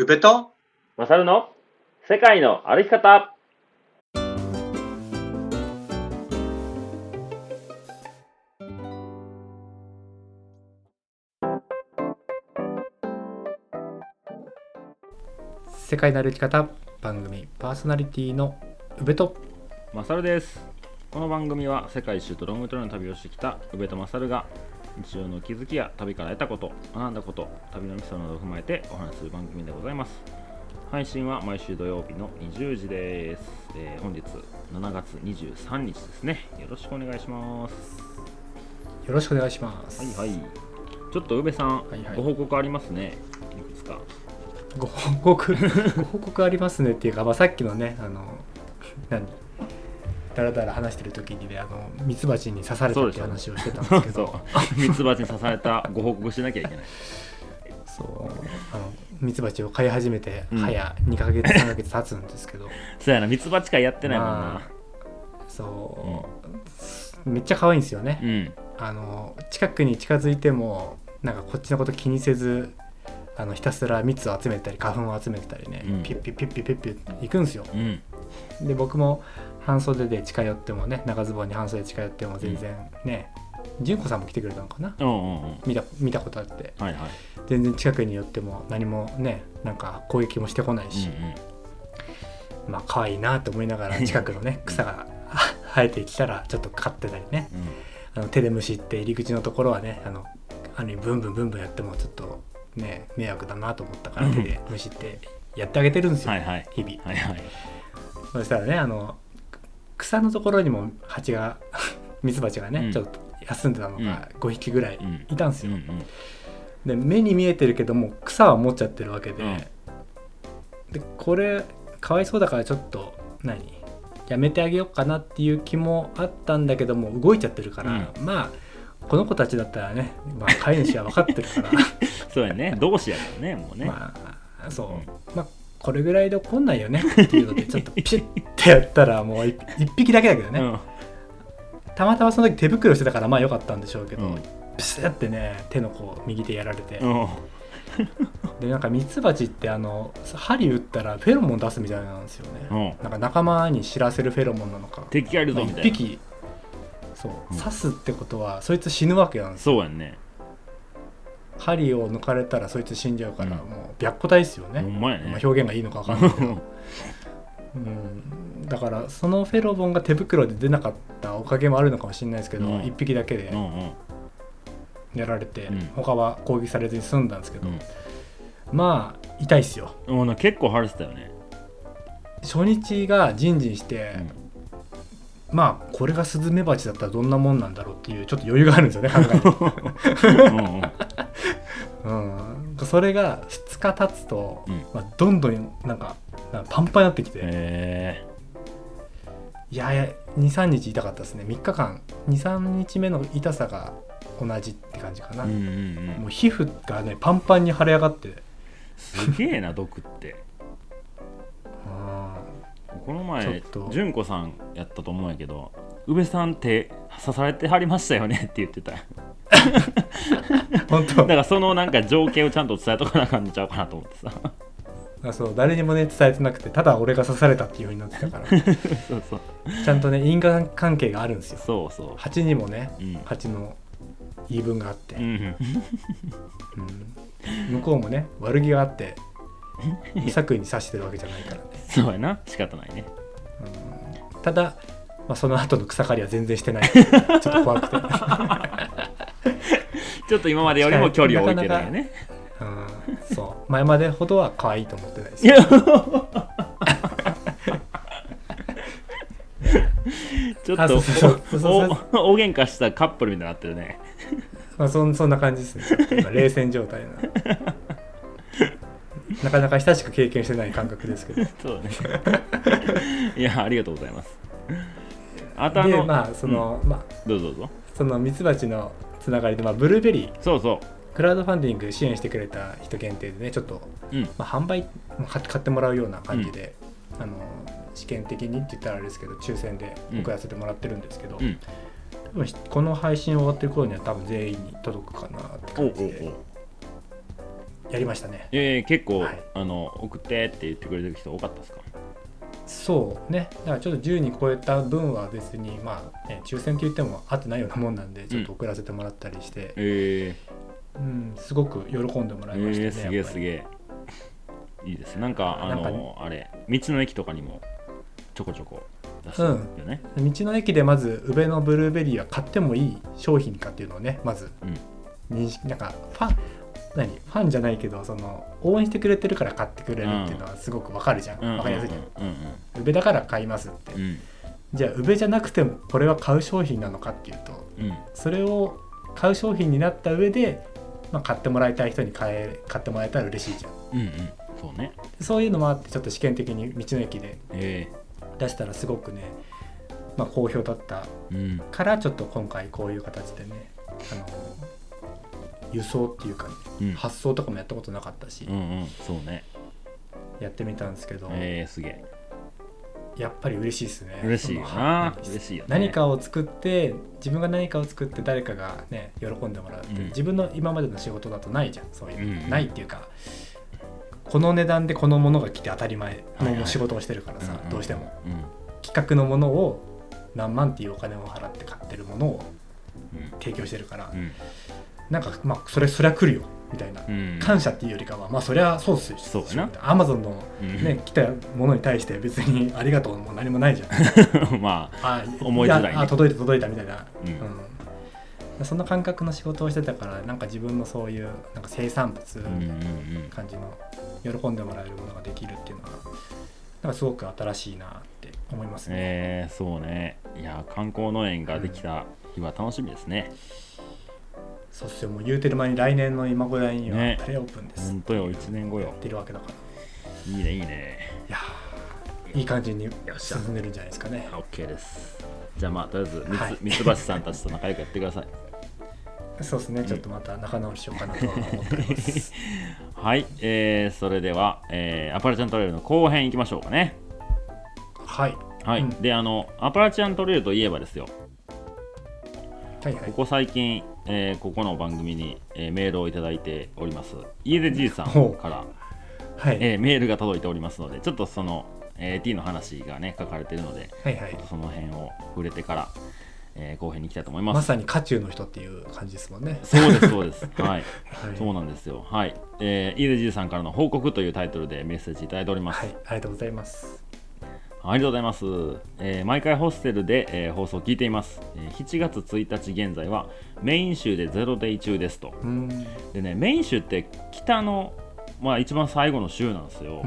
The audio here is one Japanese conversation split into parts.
宇部とマサルの？世界の歩き方。世界の歩き方。番組。パーソナリティの宇部とマサルです。この番組は世界一周とロングトレの旅をしてきた宇部とマサルが日常の気づきや旅から得たこと学んだこと旅のミソなどを踏まえてお話しする番組でございます。配信は毎週土曜日の20時です、えー本日7月23日ですね。よろしくお願いします。よろしくお願いします。はいはい。ちょっと宇部さん、はいはい。ご報告ありますね。いくつか。ご報告 ご報告ありますねっていうか、まあ、さっきのねあの何？だらだら話してる時にねあのミツバチに刺されたっていう話をしてたんですけど。ミツバチに刺されたご報告しなきゃいけない。そうあのミツバチを飼い始めてうん。早2ヶ月3ヶ月経つんですけど、そうやなミツバチ会やってないもんな、まそう、めっちゃ可愛いんですよね、うん。あの近くに近づいてもなんかこっちのこと気にせずあのひたすら蜜を集めたり花粉を集めてたりね、うん。ピュッピュッピュッピュッピュッピュッ行くんですよ。うん。で僕も半袖で近寄ってもね長ズボンに半袖で近寄っても全然ね、純子さんも来てくれたのかな？うんうんうん。見た見たことあって。はいはい。全然近くに寄っても何もねなんか攻撃もしてこないし、まあ可愛いなと思いながら近くのね草が生えてきたらちょっと飼ってたりね。うんうん。あの手でむしって入り口のところはねあのあのブンブンブンブンやってもちょっとね迷惑だなと思ったからうん。手でむしってやってあげてるんですよ、はいはい。日々。はいはい。そしたらねあの草のところにも蜂が ミツバチがね、うん。ちょっと休んでたのが5匹ぐらいうん。いたんですよ、で目に見えてるけども草は持っちゃってるわけで、うん。でこれかわいそうだからちょっと何？やめてあげようかなっていう気もあったんだけども動いちゃってるから、まあこの子たちだったらね、まあ、飼い主は分かってるから。そうやね。同志やからねもうね、まあそう、まあこれぐらいで怒んないよね。っていうのでちょっとピシッてやったらもう一一匹だけだけどね、うん。たまたまその時手袋してたからまあ良かったんでしょうけど、うん。ピシッてね手のこう右手やられて、うん。でなんかミツバチってあの針打ったらフェロモン出すみたいなんですよね、うん。なんか仲間に知らせるフェロモンなのか。敵がいるぞまあみたいな。一匹。そう、うん。刺すってことはそいつ死ぬわけなんですよ。そうやんね針を抜かれたらそいつ死んじゃうから、うん。もう白虎隊ですよね、まやね、まあ、表現がいいのか分かんないけど、うん、だからそのフェロモンが手袋で出なかったおかげもあるのかもしれないですけど、うん。一匹だけでうんうん。やられて、うん。他は攻撃されずに済んだんですけど、うん。まあ痛いっすよ。もうな結構晴れてたよね、初日がジンジンして、まあこれがスズメバチだったらどんなもんなんだろうっていうちょっと余裕があるんですよね考えて。うん、それが2日経つと、うん。まあ、どんどんなんかパンパンになってきて、へいやいや23日痛かったですね。3日間。23日目の痛さが同じって感じかな、えうんうんうん。もう皮膚がねパンパンに腫れ上がって。すげえな毒って。うんこの前純子さんやったと思うんやけど宇部さん手刺されてはりましたよねって言ってた。よ本当。だからそのなんか情景をちゃんと伝えとかなあかんのちゃうかなと思ってさ。あそう誰にもね伝えてなくてただ俺が刺されたっていう風になってたから。そうそう。ちゃんとね因果関係があるんですよ。そうそ蜂にもねううん。蜂の言い分があって、うん。うん。うん向こうもね悪気があって無 作為に刺してるわけじゃないからね、そうやな。仕方ないね。うん。ただ、まあ、その後の草刈りは全然してない。ちょっと怖くて、ちょっと今までよりも距離を置いてるんやね。うん、そう。前までほどは可愛いと思ってないです。ちょっと大喧嘩したカップルみたいになってるねまあ、そんそんな感じですね冷戦状態ななかなか親しく経験してない感覚ですけど。そうね。いやありがとうございます。あとあの、でまあその、まあどうぞどうぞ。そのミツバチのつながりで、まあ、ブルーベリー。そうそクラウドファンディング支援してくれた人限定でねちょっと、ううん。まあ、販売まあ買って買ってもらうような感じで、あの試験的にって言ったらあれですけど抽選で送らせてもらってるんですけど、うん。多分この配信終わってる頃には多分全員に届くかなって感じでやりましたね。えー、結構、はい。あの送ってって言ってくれてる人多かったですか？そうね。だからちょっと10に超えた分は別にまあ、ね、抽選って言っても合ってないようなもんなんでちょっと送らせてもらったりして、え。うんすごく喜んでもー、らいましたね、えー、すげえすげえ。いいですなんかあのね。あれ道の駅とかにもちょこちょこ出してるよね、道の駅でまず宇部のブルーベリーは買ってもいい商品かっていうのをねまず認識なんかファン何？ファンじゃないけどその応援してくれてるから買ってくれるっていうのはすごくわかるじゃん、うん、わかりやすいじゃん。うん宇部だから買いますって、うん。うんじゃあ宇部じゃなくてもこれは買う商品なのかっていうとうん。うんそれを買う商品になった上で、まあ、買ってもらいたい人に買え買ってもらえたら嬉しいじゃん。うんうん。そうね。そういうのもあってちょっと試験的に道の駅でえ出したらすごくね、まあ、好評だったからちょっと今回こういう形でねあの輸送っていうか、ねうん。発送とかもやったことなかったし、うんうんそうね。やってみたんですけど、えー、すげえ。やっぱり嬉しいですね嬉しい。なの嬉しいよね。何かを作って自分が何かを作って誰かがね喜んでもらうって、うん。自分の今までの仕事だとないじゃん。そういう、うんうん。ないっていうかこの値段でこのものが来て当たり前はいはい。の仕事をしてるからさ、んん。どうしても。うん。企画のものを何万っていうお金を払って買ってるものをうん。提供してるから、うんなんかまあそれそりゃ来るよみたいな、うん。感謝っていうよりかはまあそりゃそうっすよ。そうアマゾンのうん。ね、来たものに対して別にありがとうも何もないじゃん。まああ思いづらいね。やあ届いた届いたみたいな、うん。うん。そんな感覚の仕事をしてたからなんか自分のそういうなんか生産物うんうんうん。感じの喜んでもらえるものができるっていうのはなんかすごく新しいなって思いますね、えー、そうね。いや観光農園ができた日は楽しみですね、そしてもう言うてる前に来年の今小屋にはね。プレオープンです、ほんとよ1年後よ。やってるわけだから。いいねいいね。いやーいい感じによっしゃ。進んでるんじゃないですかね。OK です。じゃあまあとりあえずみつ,、はい。ミツバチさんたちと仲良くやってください。そうですね。ちょっとまた仲直りしようかなとは思っております。はい、えー、それでは、えーアパラチャントレイルの後編いきましょうかね。はい。はい、うん。であのアパラチャントレイルといえばですよ。はいはい。ここ最近、えーここの番組に、えーメールをいただいております。家出じいさんから、はい、えーメールが届いておりますのでちょっとその、えー T の話がね書かれているのではいはい。その辺を触れてから、えー後編に行きたいと思います。まさに渦中の人っていう感じですもんね。そうですそうです。はい。はい、そうなんですよ。はい、えー、家出じいさんからの報告というタイトルでメッセージいただいております、はい、ありがとうございます。ありがとうございます。えー毎回ホステルで、えー放送を聞いています、えー7月1日現在はメイン州でゼロデイ中ですと。うーん、でね、メイン州って北の、まあ、一番最後の州なんですよ。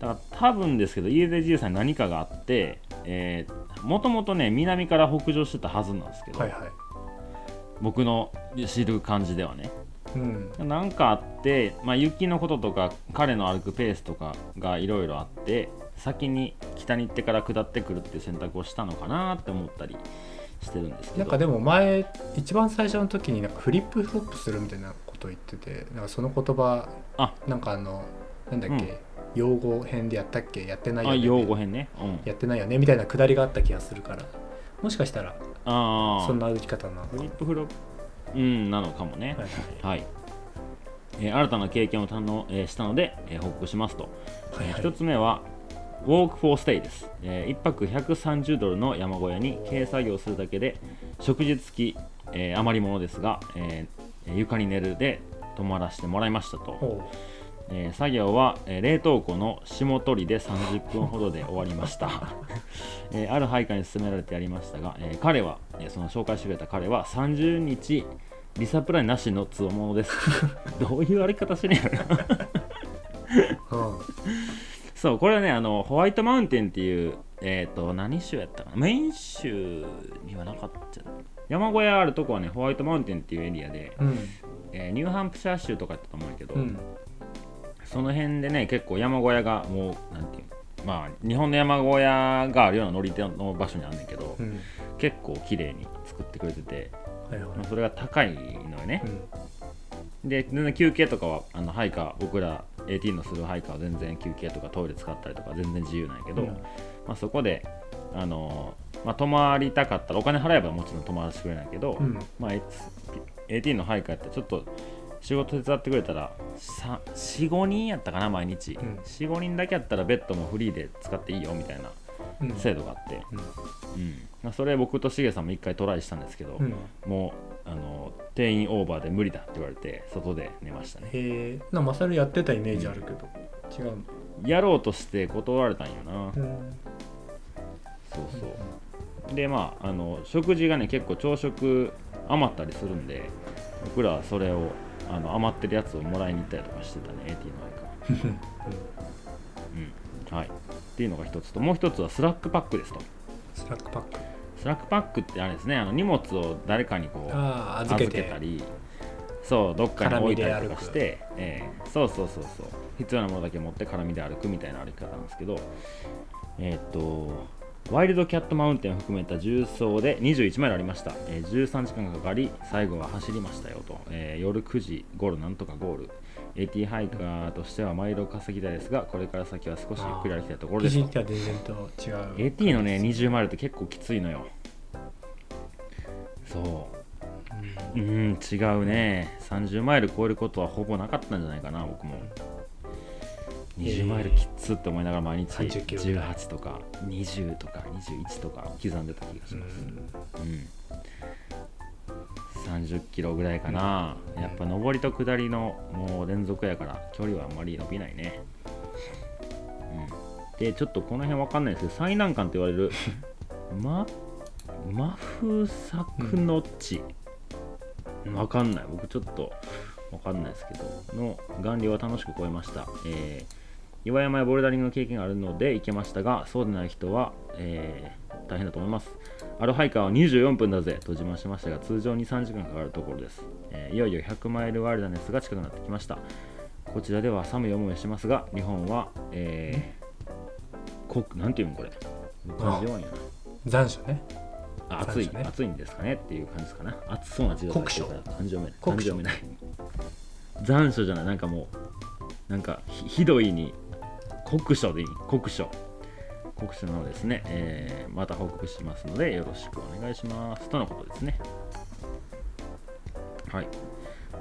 だから多分ですけど、家出じいさんに何かがあって、もともとね、南から北上してたはずなんですけど、はいはい。僕の知る感じではね。うん、なんかあって、まあ、雪のこととか彼の歩くペースとかがいろいろあって先に北に行ってから下ってくるっていう選択をしたのかなって思ったりしてるんですけど。なんかでも前一番最初の時になんかフリップフロップするみたいなことを言ってて、なんかその言葉あ。なんかあのなんだっけ、うん。用語編でやったっけ？やってないよね？あ用語編ね、うん、やってないよね？みたいなくだりがあった気がするから、もしかしたらああそんな歩き方なのかフリッも。プフロップうんなのかもね。はいはい。はい、えー新たな経験を堪能、えーしたので、えー報告しますと、はいはい。1つ目はウォークフォーステイです、え1泊130ドルの山小屋に軽作業するだけで食事付き、えー余り物ですが、えー床に寝るで泊まらせてもらいましたと、ほえー作業は、えー冷凍庫の霜取りで30分ほどで終わりました、えーある配下に勧められてやりましたが、えー彼は、えーその紹介してくれた彼は30日リサプライなしのつおものです。どういう歩き方してんねやろううんそうこれはねあのホワイトマウンテンっていうえっ、と何州やったかな？メイン州にはなかった。山小屋あるとこはねホワイトマウンテンっていうエリアで、うん。えーニューハンプシャー州とかやったと思うけど、うん。その辺でね結構山小屋がもうなんていうまあ日本の山小屋があるような乗り手の場所にあんねんけど、うん。結構綺麗に作ってくれてて、はいはい。まあそれが高いのよね。う、ん。で全然休憩とかはあのハイカー僕ら AT のするハイカーは全然休憩とかトイレ使ったりとか全然自由なんやけど、うん。まあ、そこであのまあ、泊まりたかったらお金払えばもちろん泊まらせてくれないけど、うん。まあ、AT の配下ってちょっと仕事手伝ってくれたら45人やったかな毎日、うん。45人だけやったらベッドもフリーで使っていいよみたいなうん。制度があって、うん。うん。まあそれ僕としげさんも一回トライしたんですけど、うん。もうあの定員オーバーで無理だって言われて外で寝ましたね。へえ。なマサルやってたイメージあるけど、違うの？やろうとして断られたんよな、うん。そうそう。でまああの食事がね結構朝食余ったりするんで僕らはそれをあの余ってるやつをもらいに行ったりとかしてたね AT の間からうん。はい。っていうのが一つともう一つはスラックパックですと。スラックパックスラックパックってあれですねあの荷物を誰かにこう預けたりそうどっかに置いたりとかして、ええそうそうそうそう。必要なものだけ持って空身で歩くみたいな歩き方なんですけどえーっとワイルドキャットマウンテンを含めた縦走で21マイルありました、えー13時間かかり最後は走りましたよと、えー夜9時ゴールなんとかゴール。AT ハイカーとしてはマイルを稼ぎたいですがこれから先は少しゆっくり歩きたいところですと。PCT は全然と違う AT のね20マイルって結構きついのよ。そう。うん。違うね。30マイル超えることはほぼなかったんじゃないかな僕も20マイルきっつって思いながら毎日30キロぐらい。18とか20とか21とか刻んでた気がしうます。ん。うん。30キロぐらいかな、うん。やっぱ上りと下りのもう連続やから距離はあんまり伸びないね、うん、でちょっとこの辺わかんないですけど最難関と言われるマ マフサクノッチ、わかんない。僕ちょっとわかんないですけどの顔料は楽しく超えました、えー岩山やボルダリングの経験があるので行けましたがそうでない人は、えー大変だと思います。アロハイカーは24分だぜと自慢しましたが通常に3時間かかるところです、えーいよいよ100マイルワイルダネスが近くなってきました。こちらでは寒い思いをしますが日本は、えー、こなんていうのこれ。漢字弱いんやな残暑ね。あ暑い、ね。暑いんですかねっていう感じですかね暑そうな字が書いてるから漢字読めない漢酷暑。字読めない。残暑じゃない。なんかもうなんかひひどいに酷暑でいい？酷暑酷暑なのですね、えーまた報告しますのでよろしくお願いします。とのことですね。はい。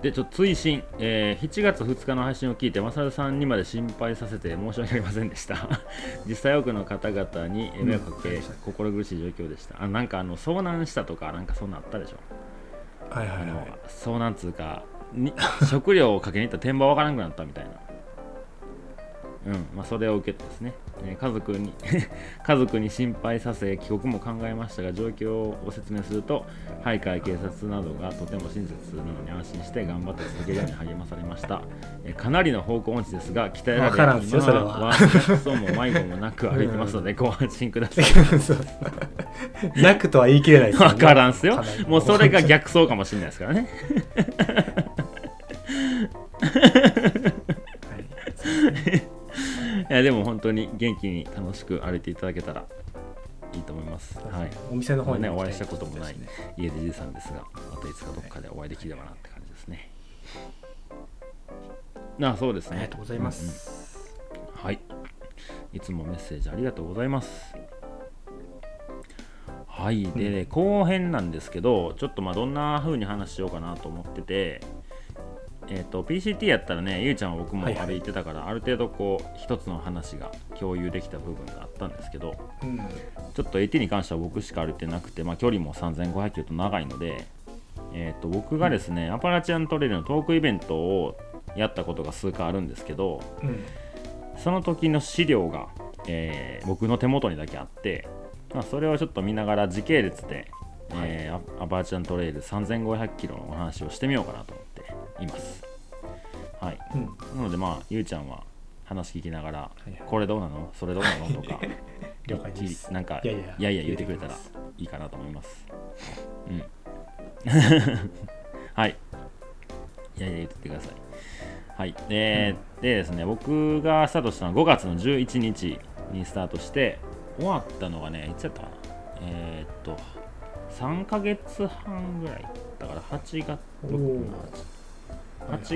でちょっと追伸、えー7月2日の配信を聞いてマサルさんにまで心配させて申し訳ありませんでした。実際多くの方々に迷惑かけ、うん心苦しい状況でした。あなんかあの遭難したとかなんかそんなんあったでしょ？はいはいはい。遭難つうかに食料をかけに行ったら天場わからなくなったみたいなうんまあ、それを受けてですね、えー家族に 家族に心配させ帰国も考えましたが状況をご説明すると徘徊警察などがとても親切なのに安心して頑張って続けるように励まされました、えーかなりの方向音痴ですが鍛えられ今はは。そうも迷子もなく歩いてますのでご安心ください。なくとは言い切れないですよ。ねわからんすよ。もうそれが逆走かもしれないですからね。いやでも本当に元気に楽しく歩いていただけたらいいと思います。はい。お店の方にね、もお会いしたこともない家でじいさんですが、またいつかどっかでお会いできればなって感じですね。あ、そうですね。ありがとうございます、うんうんはい。いつもメッセージありがとうございます。はい。で、ね後編なんですけど、ちょっとまあどんな風に話しようかなと思ってて、えっ、と、PCT やったらね、ゆうちゃんは僕もはいはい。歩いてたから、ある程度こう、一つの話が共有できた部分があったんですけど、うん。ちょっと AT に関しては僕しか歩いてなくて、まあ、距離も3500キロと長いので、えー、と僕がですね、アパラチアントレイルのトークイベントをやったことが数回あるんですけど、うん。その時の資料が、えー僕の手元にだけあって、まあ、それをちょっと見ながら時系列で、えーアアパラチアントレイル3500キロのお話をしてみようかなといます。はい、うんなのでまあゆうちゃんは話聞きながら、いはいこれどうなの？それどうなの？とか 了解ですなんかいやいやいや言ってくれたらいいかなと思います。うん。はい。いやいや言ってください。はい。で,、でですね、僕がスタートしたのは5月の11日にスタートして、終わったのがね、いつやったかな？えーっと、3ヶ月半ぐらい。だから8月、おー8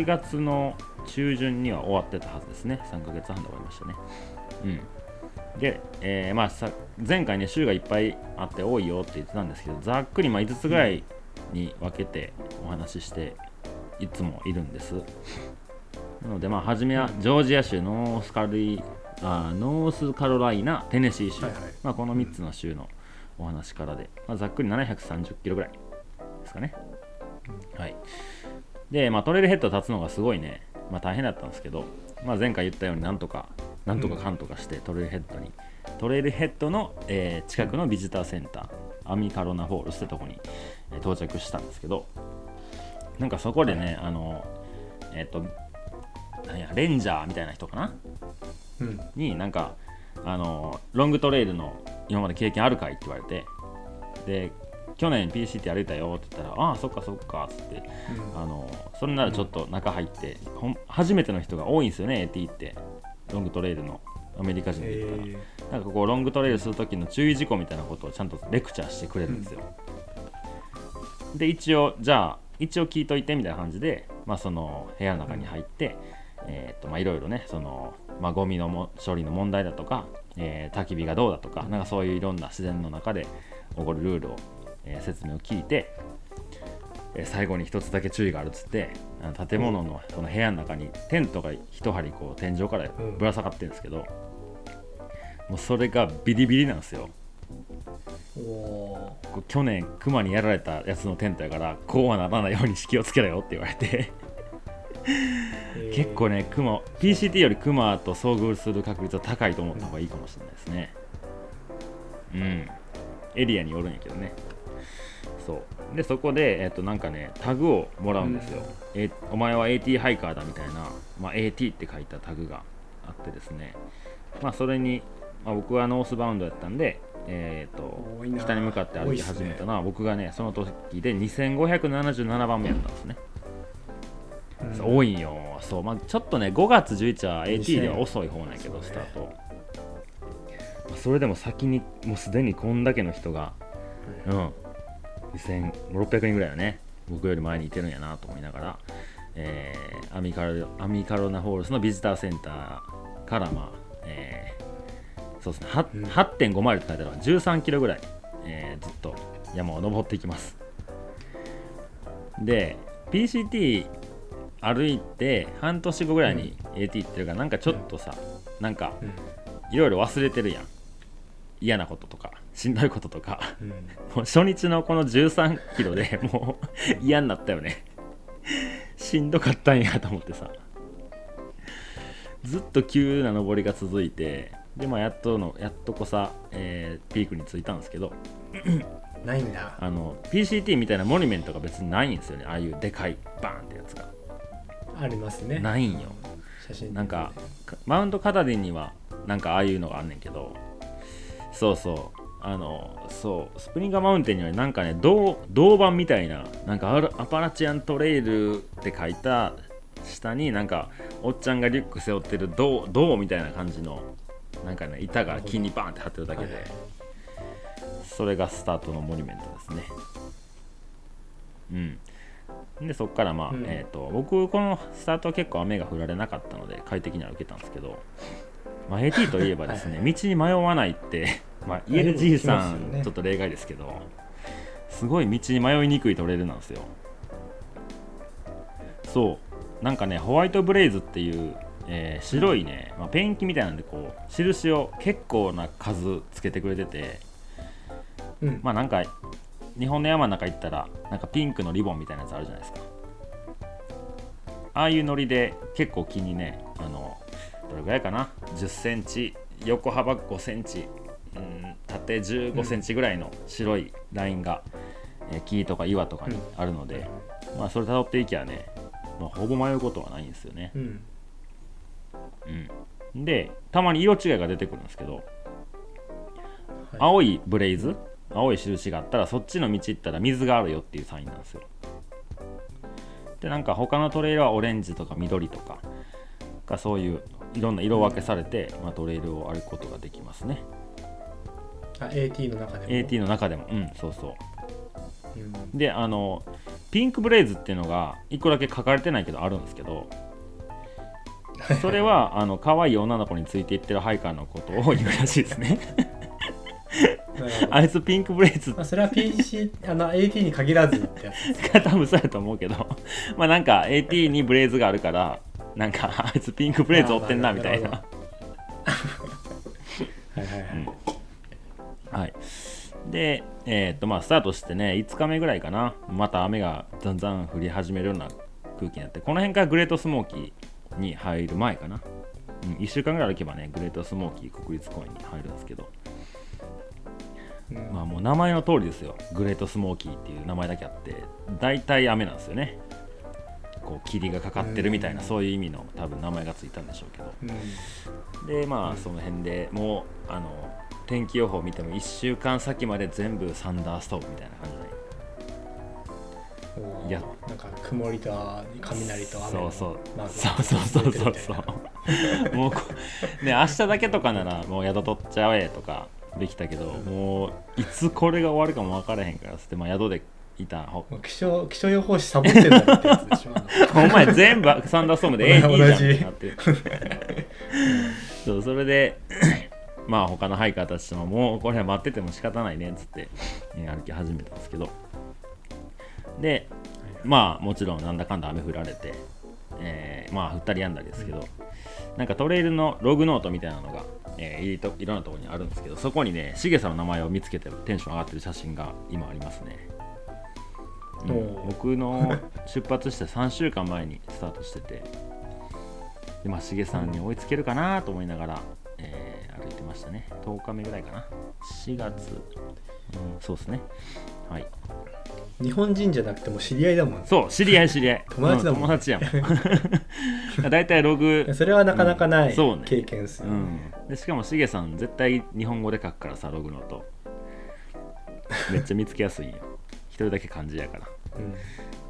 月の中旬には終わってたはずですね。3ヶ月半で終わりましたね。うん。で、えーまあ、さ前回ね、週がいっぱいあって多いよって言ってたんですけど、ざっくりまあ5つぐらいに分けてお話ししていつもいるんです。なのでまあ初めはジョージア州ノースカルイあノースカロライナテネシー州、はいはい。まあ、この3つの州のお話からで、まあ、ざっくり730キロぐらいですかね、はいで、まあ、トレイルヘッド立つのがすごいね、まあ、大変だったんですけど、まあ、前回言ったようになんとかなんとかかんとかしてトレイルヘッドに、トレイルヘッドの、えー近くのビジターセンターアミカロナフォールスってとこに、えー到着したんですけどなんかそこでね、あのえっ、となんやレンジャーみたいな人かなうん。になんかあのロングトレイルの今まで経験あるかいって言われてで去年 PCT 歩いたよって言ったらああそっかそっかっつってあのそれならちょっと中入って、ほん初めての人が多いんですよね AT って。ロングトレイルのアメリカ人で言ったら、え。なんかこうロングトレイルする時の注意事項みたいなことをちゃんとレクチャーしてくれるんですよ、で一応じゃあ一応聞いといてみたいな感じで、まあ、その部屋の中に入って、えーっとまあいろいろねその、まあ、ゴミのも処理の問題だとか、えー焚き火がどうだとかなんかそういういろんな自然の中で起こるルールを、えー説明を聞いて、えー最後に一つだけ注意があるっつってあの建物のこの部屋の中にテントが一針こう天井からぶら下がってるんですけど、もうそれがビリビリなんですよ。去年クマにやられたやつのテントやからこうはならないように気をつけろよって言われて。ー。結構ねクマ PCT よりクマと遭遇する確率は高いと思った方がいいかもしれないですね。うん。エリアによるんやけどねそう。でそこで、えっとなんかねタグをもらうんですよ、えお前は AT ハイカーだみたいな、まあ、AT って書いたタグがあってですね。まあそれに、まあ、僕はノースバウンドやったんでえー、と北に向かって歩き始めたのは僕がねその時で2577番目やったんですね、うん。多いんよ。そう、まあ、ちょっとね5月11は AT では遅い方なんやけど、ね。スタート、まあそれでも先にもうすでにこんだけの人がうん2600人ぐらいはね僕より前にいてるんやなと思いながら、えーアミカロアミカロナホールスのビジターセンターからまあ、えーそうですねはうん。8.5マイルって書いてあるのは13キロぐらい、えーずっと山を登っていきます。で PCT 歩いて半年後ぐらいに AT 行ってるからなんかちょっとさ、なんかうん。いろいろ忘れてるやん。嫌なこととかしんどいこととかうん。もう初日のこの13キロで もう嫌になったよね。しんどかったんやと思ってさ。ずっと急な登りが続いてでまあやっとのやっとこさ、えーピークに着いたんですけど。ないんだ。あの PCT みたいなモニュメントが別にないんですよね。ああいうでかいバーンってやつが。ありますね。ないんよ。写真なんかかマウントカタディンにはなんかああいうのがあんねんけど。そうそうあのそうスプリンガーマウンテンにはなんかね銅銅板みたいななんかアパラチアントレイルって書いた下になんかおっちゃんがリュック背負ってる銅銅みたいな感じのなんかね板が木にバーンって張ってるだけで、はいはい。それがスタートのモニュメントですね。うん。でそこからまあ、うん。えー、と僕このスタートは結構雨が降られなかったので快適に歩けたんですけど、まあ、AT といえばですね道に迷わないって、まあ、言えるじいさん、ねちょっと例外ですけどすごい道に迷いにくいトレイルなんですよ。そう。なんかねホワイトブレイズっていう、えー白いね、まあ、ペンキみたいなんでこう印を結構な数つけてくれててうん。まあなんか日本の山の中行ったらなんかピンクのリボンみたいなやつあるじゃないですか。ああいうノリで結構木にねあのどれぐらいかな？1 0センチ？横幅5センチ、うん、縦1 5センチぐらいの白いラインが、えー木とか岩とかにあるので、まあそれ辿っていきゃね、まあ、ほぼ迷うことはないんですよね、うん。うん、でたまに色違いが出てくるんですけどはい。青いブレイズ青い印があったらそっちの道行ったら水があるよっていうサインなんですよ。でなんか他のトレイルはオレンジとか緑とかがそういういろんな色分けされて、まあ、トレイルを歩くことができますねあ AT の中でも。AT の中でも。うんそうそう。うん。であのピンクブレイズっていうのが1個だけ書かれてないけどあるんですけど それはあの可愛い女の子についていってるハイカーのことを 言うらしいですね。あいつピンクブレイズ。まあ、それは PC あの AT に限らずってやつが多分そうやと思うけど。まあなんか AT にブレイズがあるからなんかあいつピンクブレイズ追ってんなみたいな。はいはいはい、はい。でえーっとまあスタートしてね5日目ぐらいかな。また雨がだんだん降り始めるような空気になって。この辺からグレートスモーキーに入る前かな、うん、1週間ぐらい歩けばねグレートスモーキー国立公園に入るんですけど。うん。まあもう名前の通りですよ。グレートスモーキーっていう名前だけあって。大体雨なんですよね。こう霧がかかってるみたいなうん。そういう意味の多分名前がついたんでしょうけど。うん。でまうんあその辺でもうあの天気予報見ても1週間先まで全部サンダーストームみたいな感じで。やなんか曇りと雷と雨のそうそう。そうそうそうそう もうこね明日だけとかならもう宿取っちゃえとかできたけど、もういつこれが終わるかも分からへんからっつって、まあ、宿でいた気象気象予報士サボってんだろってやつでしょ。お前全部サンダーストームでええ同じいいじゃんってなってる。そうそれでまあ他のハイカーたちとももうこれは待ってても仕方ないねっつって、ね歩き始めたんですけど。でまあもちろんなんだかんだ雨降られて、えーまあ降ったりやんだりですけど、なんかトレイルのログノートみたいなのが、えーいいといろんなところにあるんですけどそこにねしげさんの名前を見つけてテンション上がってる写真が今ありますね、うん僕の出発して3週間前にスタートしててでまあしげさんに追いつけるかなと思いながら、えー歩いてましたね。10日目ぐらいかな。4月、うん、そうですね。はい。日本人じゃなくても知り合いだもんね。そう知り合い知り合い。友達だもんう友達やもん。大体ログ。それはなかなかないうんそうね。経験ですよ。ね、うん、でしかもしげさん絶対日本語で書くからさログノートめっちゃ見つけやすいんよ。一人だけ漢字やから。うん。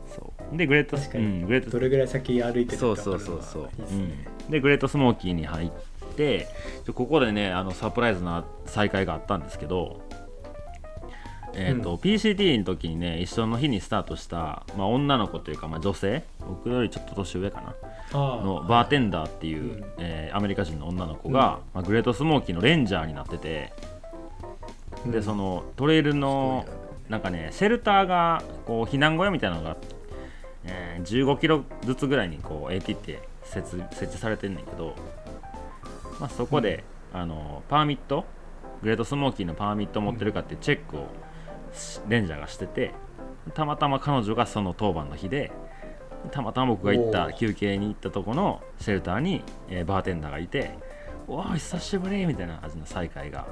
そう。でグレート確かに。うん、グレートどれぐらい先歩いてるかそうそうそうそう。ね。うん、でグレートスモーキーに入ってちょここでねあのサプライズな再会があったんですけどえーとうん。PCT の時にね一緒の日にスタートした、まあ、女の子というか、まあ、女性？僕よりちょっと年上かな？のバーテンダーっていう、うんえーアメリカ人の女の子が、まあ、グレートスモーキーのレンジャーになってて、でそのトレイルのなんかねシェルターがこう避難小屋みたいなのが、えー15キロずつぐらいにこう AT って設設置されてんねんけど、まあ、そこで、あのパーミットグレートスモーキーのパーミット持ってるかっていうチェックをしレンジャーがしててたまたま彼女がその当番の日でたまたま僕が行った休憩に行ったとこのシェルターに、えーバーテンダーがいて「おお久しぶり」みたいな感じの再会が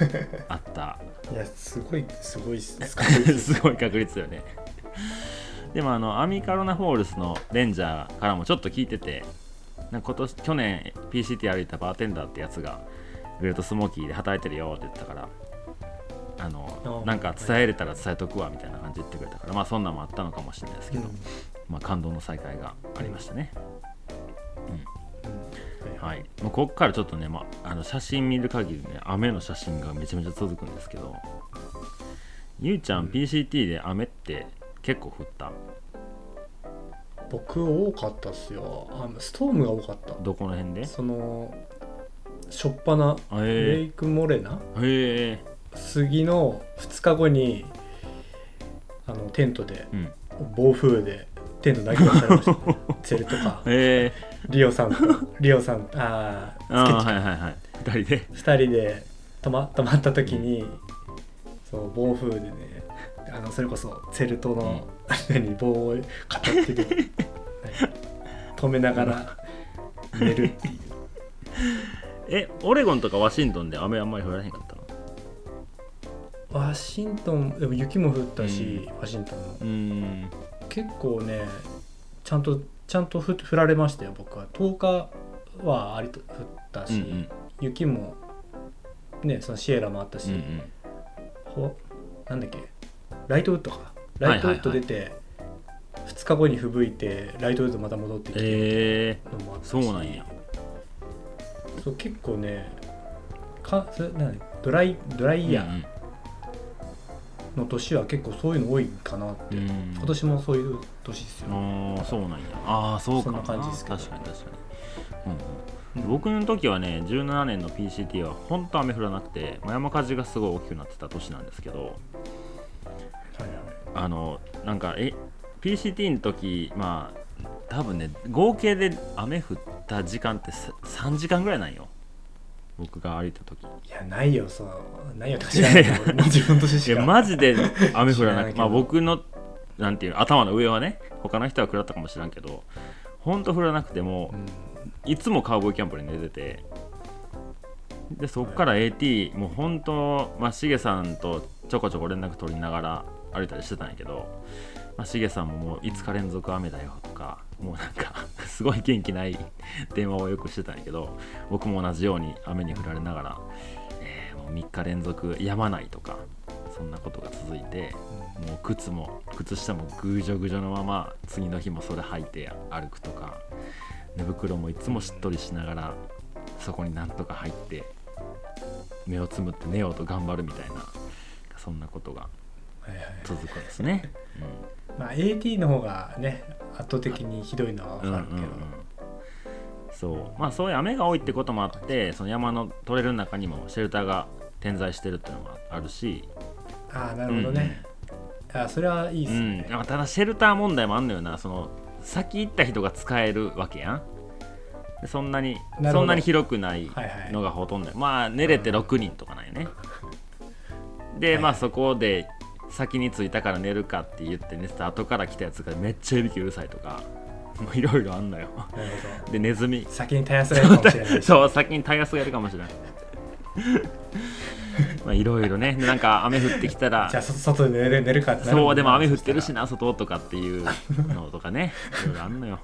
あった。いやすごいすごいっすすごいっすすごい確率よね。でもあのアミカロナフォールスのレンジャーからもちょっと聞いてて今年去年 PCT 歩いたバーテンダーってやつがグレートスモーキーで働いてるよって言ってたからあのあなんか伝えれたら伝えとくわみたいな感じで言ってくれたからまあそんなんもあったのかもしれないですけど、まあ感動の再会がありましたね、うん。はい、もうここからちょっとね、まあ、あの写真見る限りね雨の写真がめちゃめちゃ続くんですけどゆうちゃん PCT で雨って結構降った？僕多かったっすよ。あストームが多かった。どこの辺で？そのしょっぱなあへレイクモレナ？えへえ。杉の2日後にあのテントでうん。暴風でテント投げ出されました、ね、ツェルとか。リオさんとリオさんあーああスケッチ。はいはいはい。二人で。2人で泊ま泊まった時にそう暴風でねあのそれこそツェルトの、何棒を片手で何止めながら寝るっていう。えオレゴンとかワシントンで雨あんまり降らへんかったの？ワシントンでも雪も降ったし、ワシントンも。うーん。結構ねちゃんとちゃんと降降られましたよ僕は。10日はありと降ったし、うんうん。雪もねそのシエラもあったし、うんうん。ほなんだっけ？ライトウッドかライトウッド出て、2日後に吹雪いてライトウッドまた戻ってきてえのもあったし。そうなんや。そう結構ねかそれ何ドライドラー、イヤーの年は結構そういうの多いかなって、うん。うん今年もそういう年ですよ、ああそうなんや。ああそうか。そんな感じですけど。確かに確かに、うんうん。僕の時はね17年の PCT は本当雨降らなくてまあ山火事がすごい大きくなってた年なんですけど。はいはいあのなんかえ PCT の時まあ多分ね合計で雨降った時間ってさ3時間ぐらいなんよ。僕が歩いた時。いやないよそうないよとか知らない。けどもう自分としていしか。やマジで雨降らなく知らないけど。まあ僕のなんていうの頭の上はね他の人は食らったかもしれんけど本当降らなくてもうん。いつもカウボーイキャンプに寝ててでそっから AT もう本当まあしげさんとちょこちょこ連絡取りながら歩いたりしてたんやけどまあしげさんももう5日連続雨だよとかもうなんか すごい元気ない電話をよくしてたんやけど僕も同じように雨に降られながら、えーもう3日連続止まないとかそんなことが続いてもう靴も靴下もぐじょぐじょのまま次の日もそれ履いて歩くとか寝袋もいつもしっとりしながらそこになんとか入って目をつむって寝ようと頑張るみたいなそんなことが続くんですね。まあ AT の方がね圧倒的にひどいのはうん分かるけど、うんうんうん。そう。まあそういう雨が多いってこともあってその山のトレイルの中にもシェルターが点在してるっていうのもあるし、ああなるほどね、あそれはいいっうん。すね、まあただシェルター問題もあんのよな。その先行った人が使えるわけやん。でそんなにそんなに広くないはいはい。のがほとんど。まあ寝れて6人とかなんよね。ではい。まあそこで先に着いたから寝るかって言って寝てた後から来たやつがめっちゃいびきうるさいとかもういろいろあんのよ。でネズミ。ど先にたやすられるかもしれない。しそう先にタイヤスがいるかもしれない。まあいろいろね。でなんか雨降ってきたら じゃあそ外で寝る寝るかってそうでも雨降ってるしそな外とかっていうのとかね。いろいろあんのよ。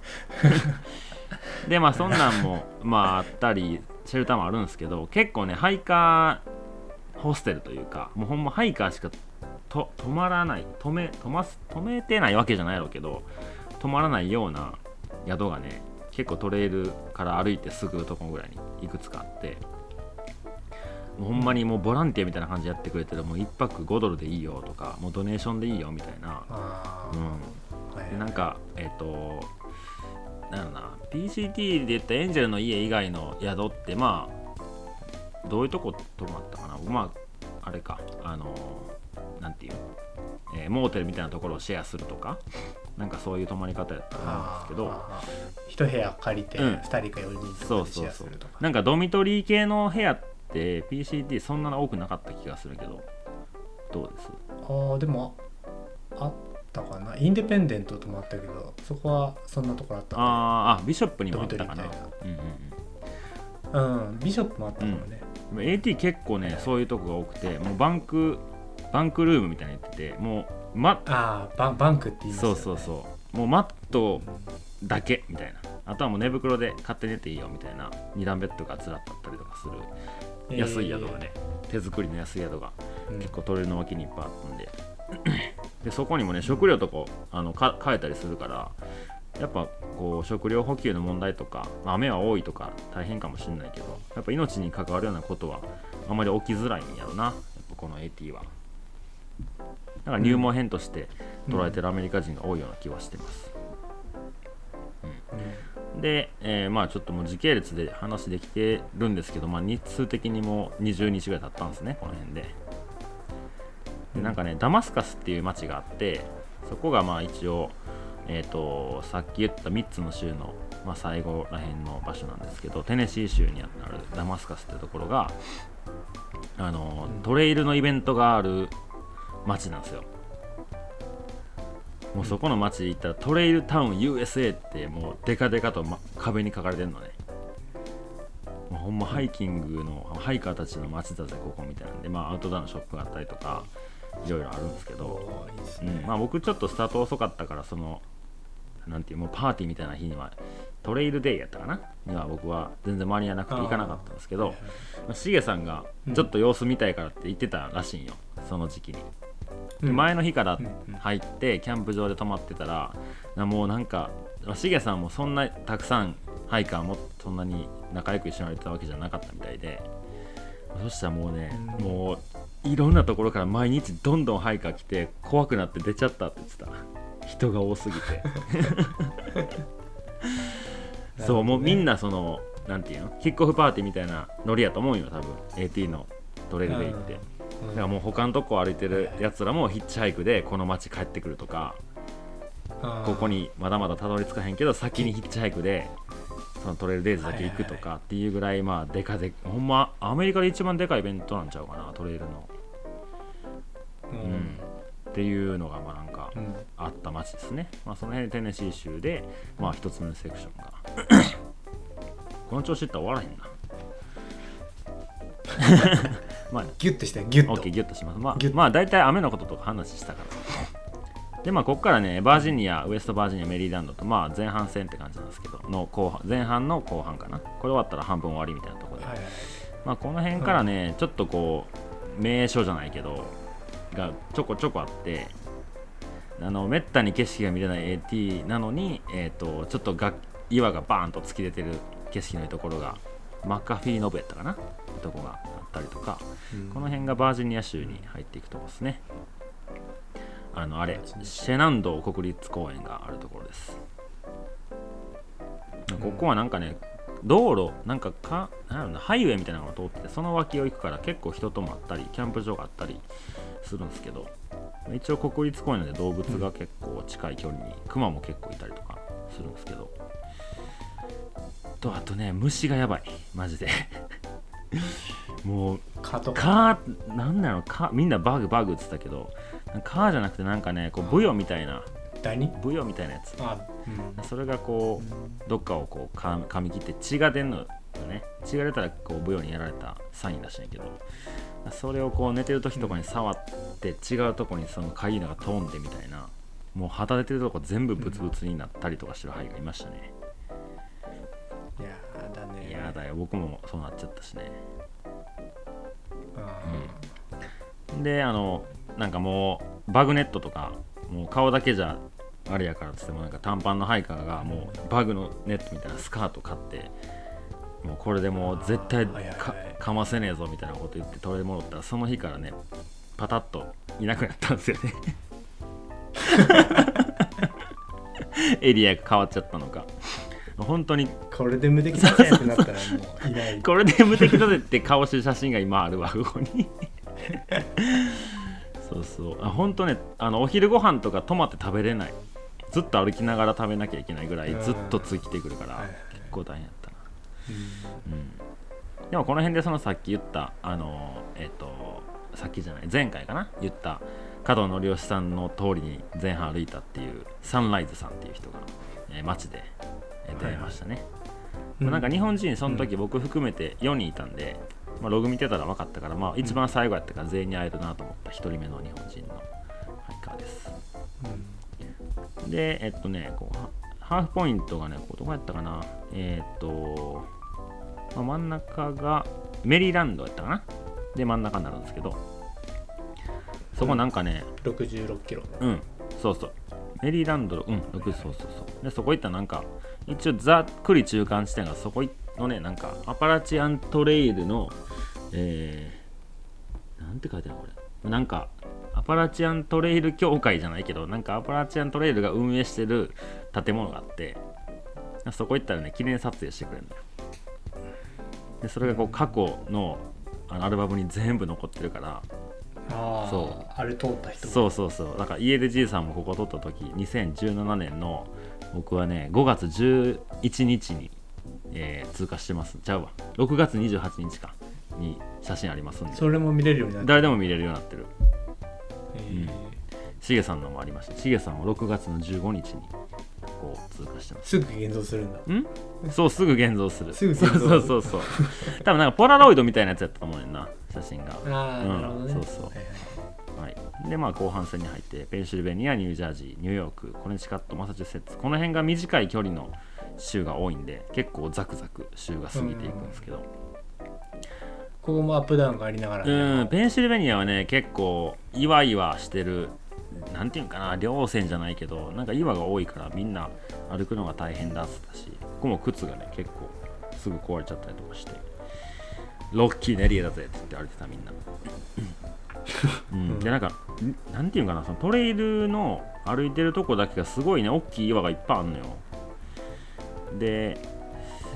でまあそんなんもまああったりシェルターもあるんですけど結構ねハイカーホステルというかもうほんまハイカーしかと止まらない止め止ます止めてないわけじゃないやろうけど止まらないような宿がね結構トレイルから歩いてすぐのとこぐらいにいくつかあってもうほんまにもうボランティアみたいな感じでやってくれてるもう1泊5ドルでいいよとかもうドネーションでいいよみたいな、あうん、でなんかえっ、となんやろな PCT で言ったエンジェルの家以外の宿ってまあどういうとこ泊まったかな。まああれかあのなんていう、えーモーテルみたいなところをシェアするとかなんかそういう泊まり方やったと思うんですけどああ一部屋借りてうん。2人か4人そとかでシェうそうそう。アするとか。なんかドミトリー系の部屋って PCT そんな多くなかった気がするけどどうです？ああでもあったかな。インデペンデントともあったけどそこはそんなところあったんあーあビショップにもあったかな。うんうんうん。うんビショップもあったかもね、でも AT 結構ねそういうとこが多くてもうバンクバンクルームみたいなの言っててもうマああバンバンクって言いますよね。そうそうそう。もうマットだけみたいな。あとはもう寝袋で勝手に寝ていいよみたいな二段ベッドがずらっったりとかする。安い宿がね、手作りの安い宿がうん。結構トレイルの脇にいっぱいあったんで。でそこにもね食料とかあのか買えたりするからやっぱこう食料補給の問題とか、まあ雨は多いとか大変かもしれないけどやっぱ命に関わるようなことはあまり起きづらいんやろな。やっぱこの AT はだから入門編として捉えてるアメリカ人が多いような気はしてます、で、えーまあちょっともう時系列で話できてるんですけど、まあ、日数的にも20日ぐらい経ったんですねこの辺で。でなんかねダマスカスっていう町があってそこがまあ一応えー、とさっき言った3つの州の、まあ、最後らへんの場所なんですけどテネシー州にあるダマスカスっていうところがあのうん。トレイルのイベントがある町なんですよ。もうそこの町行ったらトレイルタウン USA ってもうデカデカと、ま、壁に書かれてるのね。もうほんまハイキングのハイカーたちの街だぜここみたいなんで、まあ、アウトドアのショップがあったりとかいろいろあるんですけど、うん。まあ、僕ちょっとスタート遅かったからそのなんていうもうパーティーみたいな日にはトレイルデイやったかな？には僕は全然間に合わなくて行かなかったんですけどしげさんがちょっと様子見たいからって言ってたらしいんよ、その時期に、前の日から入ってキャンプ場で泊まってたらなもうなんかまあしげさんもそんなたくさんハイカーもそんなに仲良く一緒に歩いてたわけじゃなかったみたいでそしたらもうね、うん。もういろんなところから毎日どんどんハイカー来て怖くなって出ちゃったって言ってた。人が多すぎて。そうもうみんなそのなんていうの？キックオフパーティーみたいなノリやと思うよ多分。AT のトレイルデイって、うんだからもう他のとこ歩いてるやつらもヒッチハイクでこの街帰ってくるとかここにまだまだたどり着かへんけど先にヒッチハイクでそのトレイルデイズだけ行くとかっていうぐらいまあでかでほんまアメリカで一番でかいイベントなんちゃうかなトレイルの、ううん。ん、っていうのがまあなんかうん。あった街ですね、まあ、その辺テネシー州でまあ一つ目のセクションが。この調子いったら終わらへんな まあギュッとしてギュッと。OK ギュッとします。まあまあ大体雨のこととか話したから。でまあここからねバージニアウエストバージニアメリーランドとまあ前半戦って感じなんですけどの後半前半の後半かな。これ終わったら半分終わりみたいなところで、はいはい。まあこの辺からね、ちょっとこう名所じゃないけどがちょこちょこあってあのめったに景色が見れない AT なのに、えー、とちょっとが岩がバーンと突き出てる景色のいいところがマッカフィーノブやったかな？とこがあったりとか、うん。この辺がバージニア州に入っていくとこですね。あのあれシェナンド国立公園があるところです。ここはなんかね道路なんかかなんなハイウェイみたいなのが通っててその脇を行くから結構人ともあったりキャンプ場があったりするんですけど一応国立公園で動物が結構近い距離にクマも結構いたりとかするんですけどとあとね虫がやばい。マジで。もう蚊とか。カーなんだろうカみんなバグバグって言ってたけどカーじゃなくてなんかねこうブヨみたいな。何ブヨみたいなやつ。あうん。それがこうどっかをこうか噛み切って血が出んのよね。血が出たらこうブヨにやられたサインらしいんやけど。それをこう寝てる時とかに触って違うとこにそのかゆいのが飛んでみたいな。もう旗出てるとこ全部ブツブツになったりとかしてる灰がいましたね、だね。いやだよ僕もそうなっちゃったしね。あであのなんかもうバグネットとかもう顔だけじゃあれやからっつってもなんか短パンのハイカーがもうバグのネットみたいなスカート買ってもうこれでもう絶対かませねえぞみたいなこと言って取り戻ったらその日からねパタッといなくなったんですよね。エリアが変わっちゃったのか本当に。ーこれで無敵だぜってなったらもういない。これで無敵だぜって顔してる写真が今あるわ ここに。そうそう。あ本当ねあのお昼ご飯とか泊まって食べれない。ずっと歩きながら食べなきゃいけないぐらいうん。ずっとついてくるから結構大変やったな、うん。うん、でもこの辺でそのさっき言ったあのえっ、とさっきじゃない前回かな言った加藤則義さんの通りに前半歩いたっていうサンライズさんっていう人が、えー街で、えー出会いましたね、まあなんか日本人その時僕含めて4人いたんで、まあ、ログ見てたら分かったから、まあ、一番最後やったから全員に会えるなと思った1人目の日本人の。ハイカーです。でえっとねこうハハーフポイントがねこうどこやったかな。えーっと、まあ、真ん中がメリーランドやったかな。で真ん中になるんですけどそこなんかね、66キロ。うん、そうそう。メリーランドの、うん、6、そうそうそう。で、そこ行ったらなんか、一応ざっくり中間地点がそこのね、なんか、アパラチアントレイルの、えー、なんて書いてあるこれ。なんか、アパラチアントレイル協会じゃないけど、なんかアパラチアントレイルが運営してる建物があって、そこ行ったらね、記念撮影してくれるのよ。で、それがこう、過去のあのアルバムに全部残ってるから、ああそうあれ通った人そうそうそうだから家でじいさんもここ撮った時2017年の僕はね5月11日に、えー通過してます。ちゃうわ。6月28日か。に写真ありますんで。それも見れるようになって誰でも見れるようになってる。えー。しげさんのもありましたしげさんは6月の15日にこう通過してます。すぐ現像するんだ。ん？そうすぐ現像する。すぐ現像そうそうそう。そう。多分なんかポラロイドみたいなやつやったと思うねんな写真が。ああ、うん。なるほどね。そうそう。はいはいはい、でまあ後半戦に入ってペンシルベニアニュージャージーニューヨークコネチカットマサチューセッツこの辺が短い距離の州が多いんで結構ザクザク州が過ぎていくんですけど。ここもアップダウンがありながらね、うんペンシルベニアはね結構岩岩してるなんていうんかな稜線じゃないけどなんか岩が多いからみんな歩くのが大変だったしここも靴がね結構すぐ壊れちゃったりとかしてロッキーなエリアだぜって言って歩いてたみんな、うん、でなんかんなんていうんかなそのトレイルの歩いてるとこだけがすごいね大きい岩がいっぱいあるのよ。で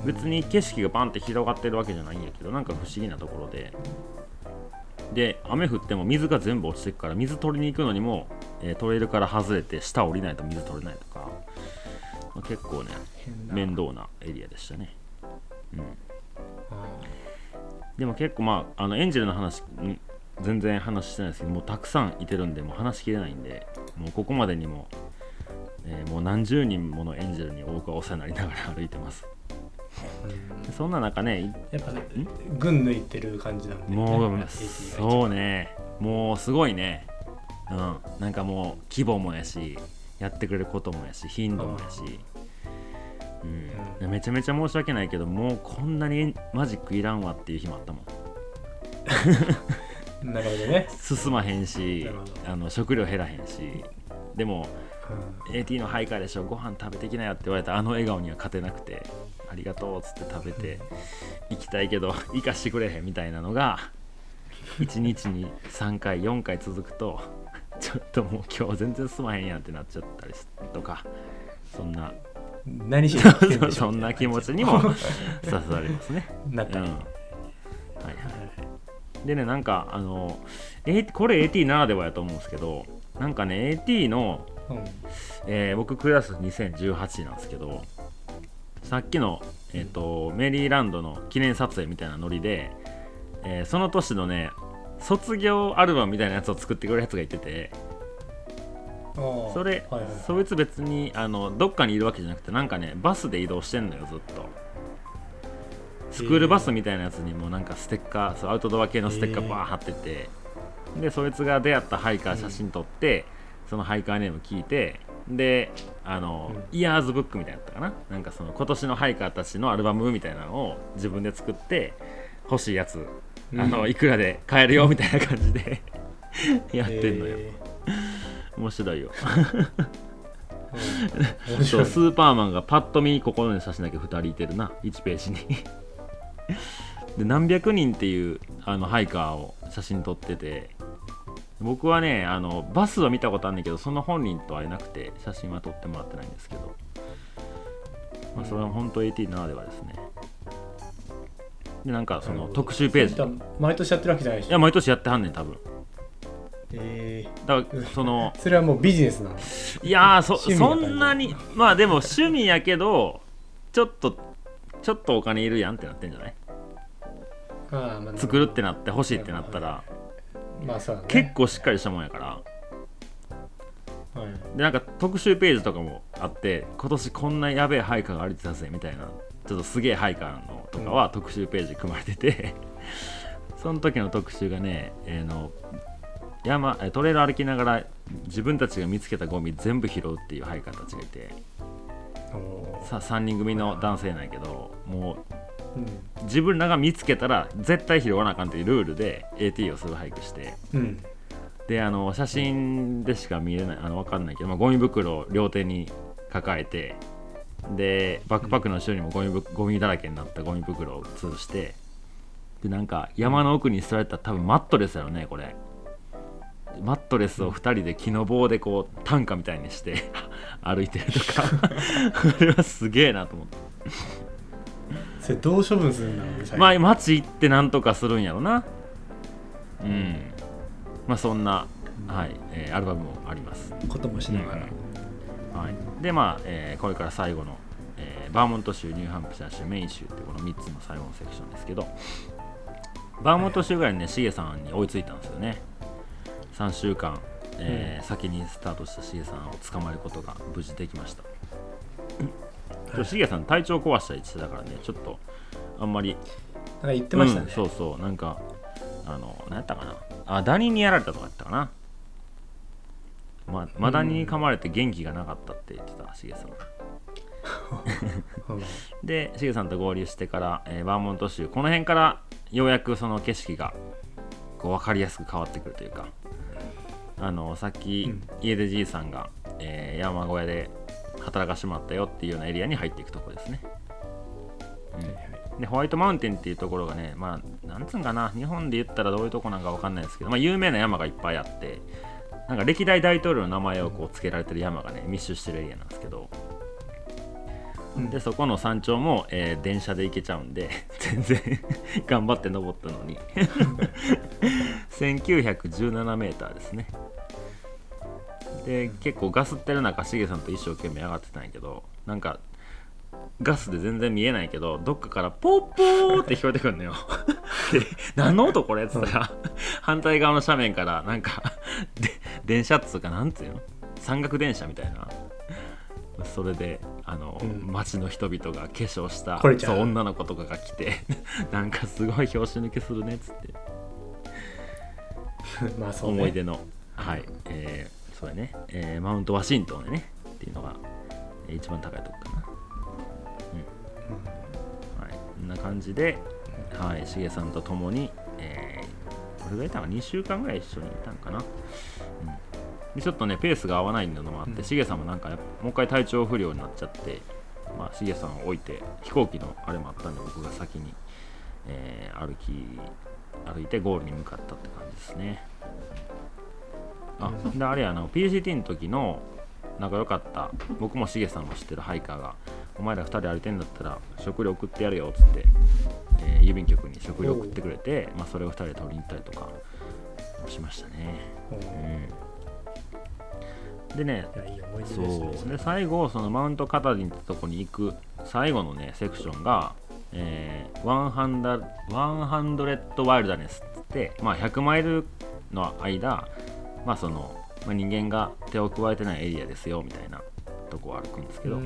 別に景色がバンって広がってるわけじゃないんやけどなんか不思議なところで。で雨降っても水が全部落ちてくから水取りに行くのにも、えートレイルから外れて下降りないと水取れないとか、まあ結構ね面倒なエリアでしたね、うん、あでも結構まああのエンジェルの話ん？全然話してないですけどもうたくさんいてるんでもう話しきれないんでもうここまでにも、えーもう何十人ものエンジェルに僕はお世話になりながら歩いてます。うん。そんな中ねいやっぱね群抜いてる感じなんで、ね、もうそうね。もうすごいね。うん。なんかもう規模もやしやってくれることもやし頻度もやし。うん、めちゃめちゃ申し訳ないけどもうこんなにマジックいらんわっていう日もあったもん なるほどね、進まへんしあの食料減らへんし。でもうん。AT の配下でしょご飯食べてきなよって言われたあの笑顔には勝てなくてありがとうっつって食べて行きたいけど生かしてくれへんみたいなのが1日に3回4回続くとちょっともう今日全然すまへんやんってなっちゃったりすとかそんな何しにそんな気持ちにも させられますね。うん、中に、はいはいでねなんかあの、A、これ AT ならではやと思うんですけどなんかね AT のうん。えー僕クラス2018なんですけどさっきの、えーとメリーランドの記念撮影みたいなノリで、えーその年のね卒業アルバムみたいなやつを作ってくれるやつがいててそれ、はいはい。そいつ別にあのどっかにいるわけじゃなくてなんかねバスで移動してんのよずっとスクールバスみたいなやつにもなんかステッカーそうアウトドア系のステッカーバー貼ってて、でそいつが出会ったハイカー写真撮って、そのハイカーネーム聞いてであの、うイヤーズブックみたいなのやったかな？なんかその今年のハイカーたちのアルバムみたいなのを自分で作って欲しいやつあの、うんいくらで買えるよみたいな感じで やってんのよ、え面白いよ。ーうん。面白い。そうスーパーマンがパッと見ここの写真だけ2人いてるな。1ページにで何百人っていうあのハイカーを写真撮ってて僕はねあのバスは見たことあるんだけどその本人と会えなくて写真は撮ってもらってないんですけど、まあ、それは本当 AT ならではですね。でなんかその特集ページ。毎年やってるわけじゃないでしょ？いや毎年やってはんねん多分。えだからそのー それはもうビジネスなのいやーそそんなにまあでも趣味やけどちょっとちょっとお金いるやんってなってんじゃない？作るってなって欲しいってなったらまあね。結構しっかりしたもんやから。はいでなんか特集ページとかもあって今年こんなやべえハイカーが歩いてたぜみたいなちょっとすげえハイカーのとかは特集ページ組まれてて その時の特集がね、えーの山えトレーラー歩きながら自分たちが見つけたゴミ全部拾うっていうハイカーたちがいてさ3人組の男性なんやけどもううん自分らが見つけたら絶対拾わなあかんっていうルールで AT をする俳句して。うん。であの写真でしか見えない。あの分かんないけど、まあ、ゴミ袋を両手に抱えて。でバックパックの後ろにもゴミぶゴミだらけになったゴミ袋を吊るして。でなんか山の奥に捨てられた多分マットレスやろねこれ。マットレスを2人で木の棒でこう担架みたいにして。歩いてるとか。これはすげえなと思ってそれどう処分するんだろうねまあ街行ってなんとかするんやろな。うん。まあそんな、はいえーアルバムもあります、こともしながら、はい、でまあ、えーこれから最後の、えーバーモント州ニューハンプシャー州メイン州ってこの3つの最後のセクションですけどバーモント州ぐらいにねシゲさんに追いついたんですよね。3週間、えー先にスタートしたシゲさんを捕まえることが無事できましたはい。シゲさん体調壊したりしてたからねちょっとあんまり。なんか言ってましたね、うんそうそう。なんかあの何やったかな。あダニにやられたとかやったかな。まマダニに噛まれて元気がなかったって言ってたしげさんうん。でしげさんと合流してから、えーバーモント州この辺からようやくその景色がこう分かりやすく変わってくるというか。あのさっき、うん。家出じいさんが、えー山小屋で働かしてもらったよっていうようなエリアに入っていくとこですね、うん。でホワイトマウンテンっていうところがねまあなんつうんかな日本で言ったらどういうとこなんかわかんないですけど、まあ、有名な山がいっぱいあってなんか歴代大統領の名前をこう付けられてる山がね密集してるエリアなんですけどうん。でそこの山頂も、えー電車で行けちゃうんで 全然 頑張って登ったのに。1917メーターですねで結構ガスってる中しげさんと一生懸命上がってたんやけどなんかガスで全然見えないけどどっかからポッポーって聞こえてくるのよ。で何の音これっつったら反対側の斜面からなんかで電車っつうかなんつうの？山岳電車みたいな。それであの、うん。街の人々が化粧したそう女の子とかが来て なんかすごい拍子抜けするねっつって。まあそう、ね、思い出の、はい、えー、そうやね、えーマウントワシントンでねっていうのが、えー一番高いとこかな。うん。はい、こんな感じで、はい、しげさんと共に、えー、これぐらいいたのか2週間ぐらい一緒にいたんかな？うん。でちょっとね、ペースが合わないのもあって、うんしげさんもなんかもう一回体調不良になっちゃって、まあ、しげさんを置いて、飛行機のあれもあったんで、僕が先に、えー歩き、歩いてゴールに向かったって感じですね。あであれやな PCT の時の仲良かった。僕もしげさんも知ってるハイカーが「お前ら2人歩いてんだったら食料送ってやるよ」っつって、えー郵便局に食料送ってくれて、まあ、それを2人で取りに行ったりとかしましたね、うん、でねいやいい思い出そう。で最後そのマウントカタディンってとこに行く最後のねセクションが、えー、100 100ワイルダネスっつって、まあ、100マイルの間、まあそのまあ、人間が手を加えてないエリアですよみたいなとこを歩くんですけど、うん。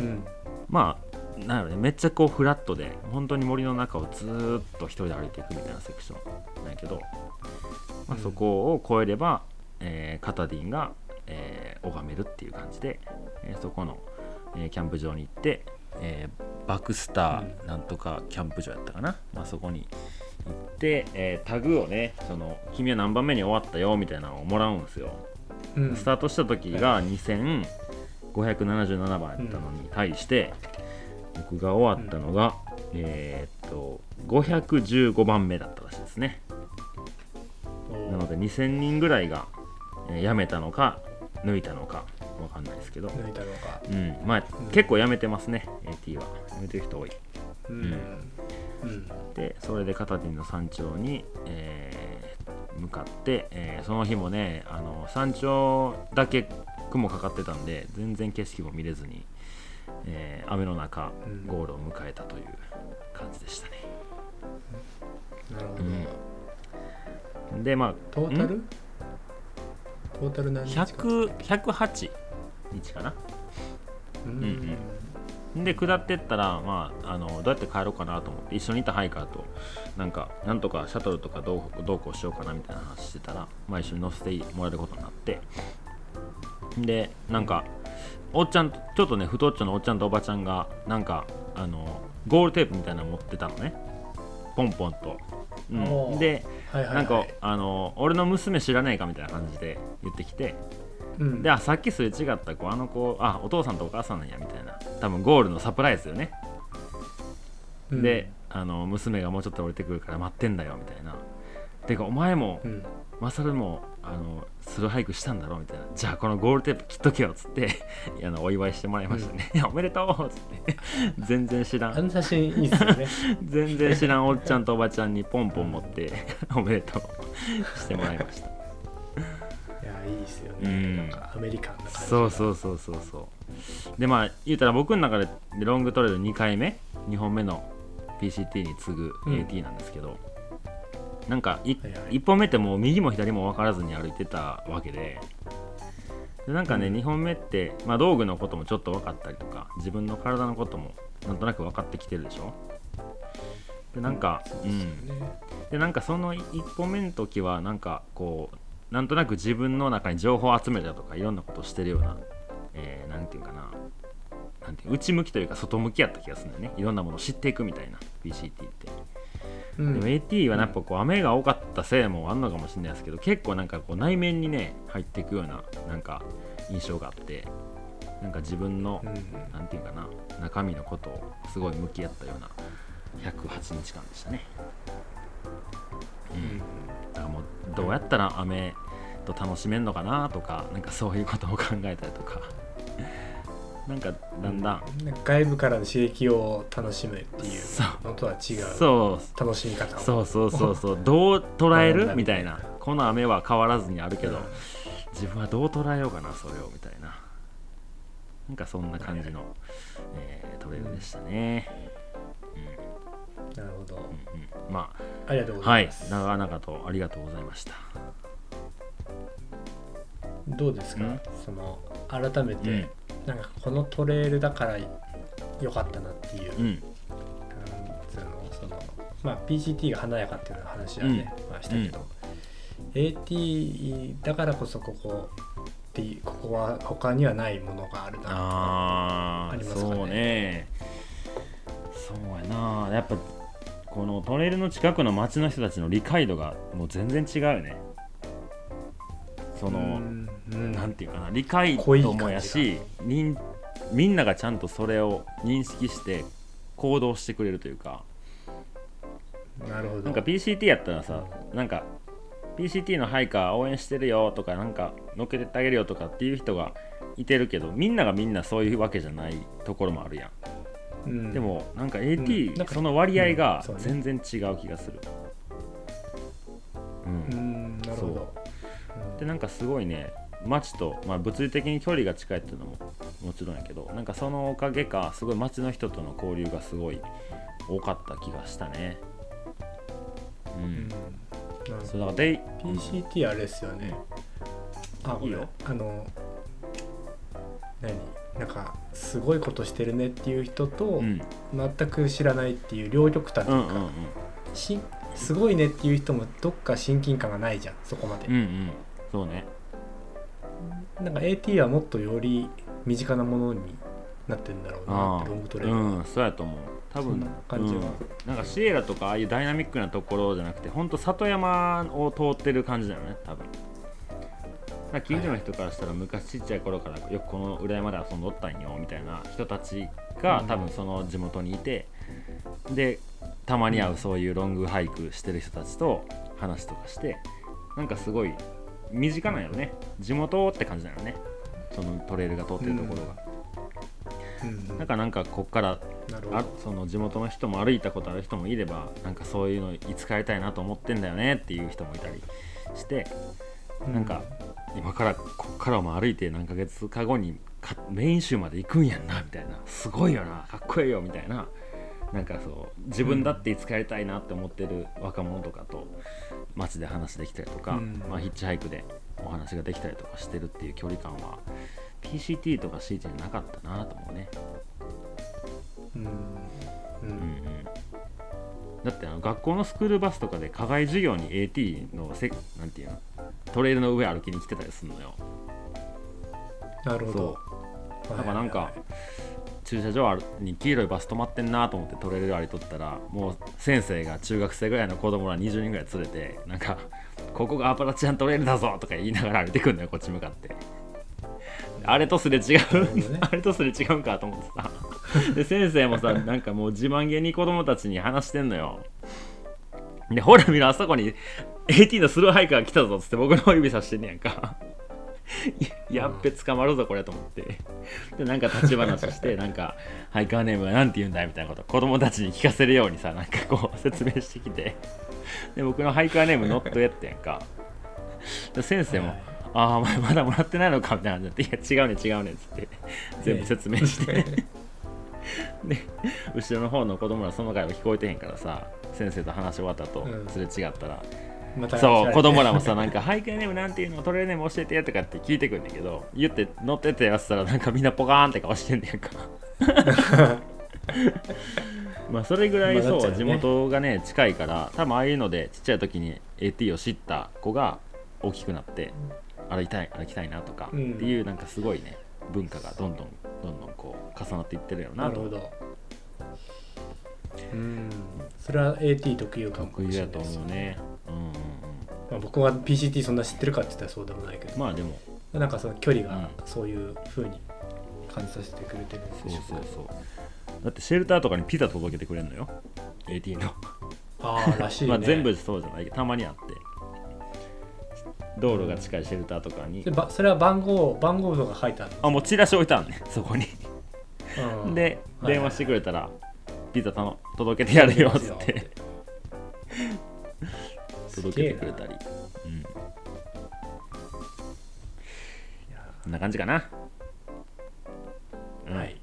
うん。まあなんやろねめっちゃこうフラットで本当に森の中をずーっと一人で歩いていくみたいなセクションなんやけど、まあ、うんそこを越えれば、えーカタディンが、えー拝めるっていう感じで、えーそこの、えーキャンプ場に行って、えーバクスターなんとかキャンプ場やったかな、まあ、そこに行って、えータグをねその君は何番目に終わったよみたいなのをもらうんですよ。うん。スタートした時が2577番やったのに対して、僕が終わったのが、えーっと515番目だったらしいですね。なので2000人ぐらいが、えー辞めたのか抜いたのかわかんないですけど、抜いたのか。うん。まあ、結構辞めてますね AT は。辞めてる人多いうん。うん。でそれでカタディンの山頂に、えー向かって、えーその日もねあの山頂だけ雲かかってたんで全然景色も見れずに、えー雨の中うん。ゴールを迎えたという感じでしたね、なるほど。うん。でまあんトータル？トータル何日か100 108日かな？うん。んで下ってったら、まあ、あのどうやって帰ろうかなと思って一緒にいたハイカーとなんかなんとかシャトルとかどうどうこうしようかなみたいな話してたら、まあ、一緒に乗せてもらえることになってでなんかおっちゃんちょっとね太っちょのおっちゃんとおばちゃんがなんかあのゴールテープみたいなの持ってたのね。ポンポンと、うん、ではいはいはい。なんかあの俺の娘知らねえかみたいな感じで言ってきてうん。であさっきすれ違った子あの子あお父さんとお母さんなんやみたいな。多分ゴールのサプライズよね、うん。であの娘がもうちょっと降りてくるから待ってんだよみたいな。てかお前もうん。マサルもあのスルーハイクしたんだろみたいな。じゃあこのゴールテープ切っとけよっつって あのお祝いしてもらいましたね、おめでとうっつって。全然知らん。あの写真いいっすよね。全然知らんおっちゃんとおばちゃんにポンポン持っておめでとう。してもらいましたいやいいっすよね。うん。なんかアメリカンな感じそうそうそうそうそう。でまあ言うたら僕の中でロングトレイル2回目？2本目の PCT に次ぐうん。AT なんですけど、なんかいはいはい。1本目ってもう右も左も分からずに歩いてたわけで。でなんかね、うん。2本目って、まあ、道具のこともちょっと分かったりとか自分の体のこともなんとなく分かってきてるでしょ？でなんか、そううん。ねでなんかその1本目の時はなんかこうなんとなく自分の中に情報を集めたとかいろんなことをしてるような、えーなんていうかな。なんて内向きというか外向きやった気がするんだよね。いろんなものを知っていくみたいな PCT って、うん。でも AT はやっぱこう雨が多かったせいもあんのかもしれないですけど結構なんかこう内面にね入っていくようななんか印象があってなんか自分の、うん。なんていうかな中身のことをすごい向き合ったような108日間でしたね。うんだからもうどうやったら雨と楽しめるのかなとかなんかそういうことを考えたりとか。なんかだんだん、外部からの刺激を楽しむっていう。のとは違う。そう。楽しみ方を。そうそうそうそう。どう捉える？みたいな。この雨は変わらずにあるけど、うん。自分はどう捉えようかなそれをみたいな。なんかそんな感じの、えートレイルでしたね、なるほど。うんうん、まありがとうごあはいざいます、長々とありがとうございました。どうですか、うん。その改めて、うん。なんかこのトレイルだから良かったなっていう、うん。なんつうのそのまあ PCT が華やかっていう話はね、まあ、したけど、AT だからこそここここは他にはないものがあるなああありますかね？そうね。そうやな。やっぱこのトレイルの近くの町の人たちの理解度がもう全然違うよね。その、うんうん。なんていうかな理解度もやしみんみんながちゃんとそれを認識して行動してくれるというか。なるほど。なんか PCT やったらさなんか PCT のハイカー応援してるよとかなんか乗っけてあげるよとかっていう人がいてるけどみんながみんなそういうわけじゃないところもあるやんでもなんかうん。AT、なんかその割合が全然違う気がする、うん。うんなるほど。でなんかすごいね街と、まあ、物理的に距離が近いっていうのももちろんやけどなんかそのおかげかすごい街の人との交流がすごい多かった気がしたね。うん、うん。なるほど。そうだからで PCT あれですよね。あいいよ。あの何なんかすごいことしてるねっていう人と、うん。全く知らないっていう両極端というか、うんうんうん。しすごいねっていう人もどっか親近感がないじゃんそこまで、うんうん。そうね。なんか AT はもっとより身近なものになってんだろうなあってロングトあレールはうんそうやと思う。多分な感じは。うん。なんかシエラとかああいうダイナミックなところじゃなくてほんと里山を通ってる感じだよね多分なんか近所の人からしたら昔ちっちゃい頃からよくこの裏山で遊んどったんよみたいな人たちがうん。多分その地元にいてでたまに会うそういうロングハイクしてる人たちと話とかしてなんかすごい身近なんよね。地元って感じだよね。そのトレイルが通ってるところが、うん。うん。なんかなんかこっからあその地元の人も歩いたことある人もいればなんかそういうのいつかやりたいなと思ってんだよねっていう人もいたりしてなんか今からこっからも歩いて何ヶ月か後にかメイン州まで行くんやんなみたいな。すごいよな。かっこいいよみたいな。なんかそう自分だっていつかやりたいなって思ってる若者とかと街で話できたりとか、うん。まあ、ヒッチハイクでお話ができたりとかしてるっていう距離感は PCT とか CT になかったなと思うね。うん。ううんうんんだってあの学校のスクールバスとかで課外授業に AT のせなんていうのトレイルの上歩きに来てたりするのよ。なるほど。そう。だからなんか駐車場に黄色いバス止まってんなと思ってトレイル歩いとったらもう先生が中学生ぐらいの子供ら20人ぐらい連れてなんか「ここがアパラチアントレイルだぞ」とか言いながら歩いてくんのよこっち向かってあれとすれ違う、ね。あれとすれ違うんかと思ってさ で先生もさなんかもう自慢げに子供たちに話してんのよ。でほら見ろあそこに AT のスローハイカー来たぞっつって僕の指さしてんねやんか。や やっべ捕まるぞこれと思って。でなんか立ち話してなんか「ハイカーネームは何て言うんだい?」みたいなこと子供たちに聞かせるようにさなんかこう説明してきて。で僕のハイカーネームノットエってやんか。で先生もはい「ああまだもらってないのか」みたいな感じで「いや違うね違うね」っつって全部説明して。で後ろの方の子供らその会話聞こえてへんからさ先生と話終わった後うん。すれ違ったらまたそう子供らもさなんか「背景ネームなんていうのトレーネーム教えて」とかって聞いてくんだけど言って乗ってってやってたらなんかみんなポカーンって顔してんねやんか。まあそれぐらいそう、地元がね近いから多分ああいうのでちっちゃい時に AT を知った子が大きくなって歩きたい歩きたいなとかってうんいうなんかすごいね文化がどんどんどんどんこう重なっていってるやろなと。なるほど。うん。それは AT 特有かも得意だと思うね。うんうんうん。まあ、僕は PCT そんな知ってるかって言ったらそうでもないけど、まあでも。なんかその距離がうん。そういう風に感じさせてくれてるんそうでしょそうそうだってシェルターとかにピザ届けてくれるのよ。AT の。ああらしいね、まあ全部そうじゃないけどたまにあって道路が近いシェルターとかに。でばそれは番号番号とか書いてあるあもうチラシ置いてあるね そこに。ーではい。電話してくれたらピザ届けてやるよっつって。届けてくれたり。うん。こんな感じかな、うん。はい。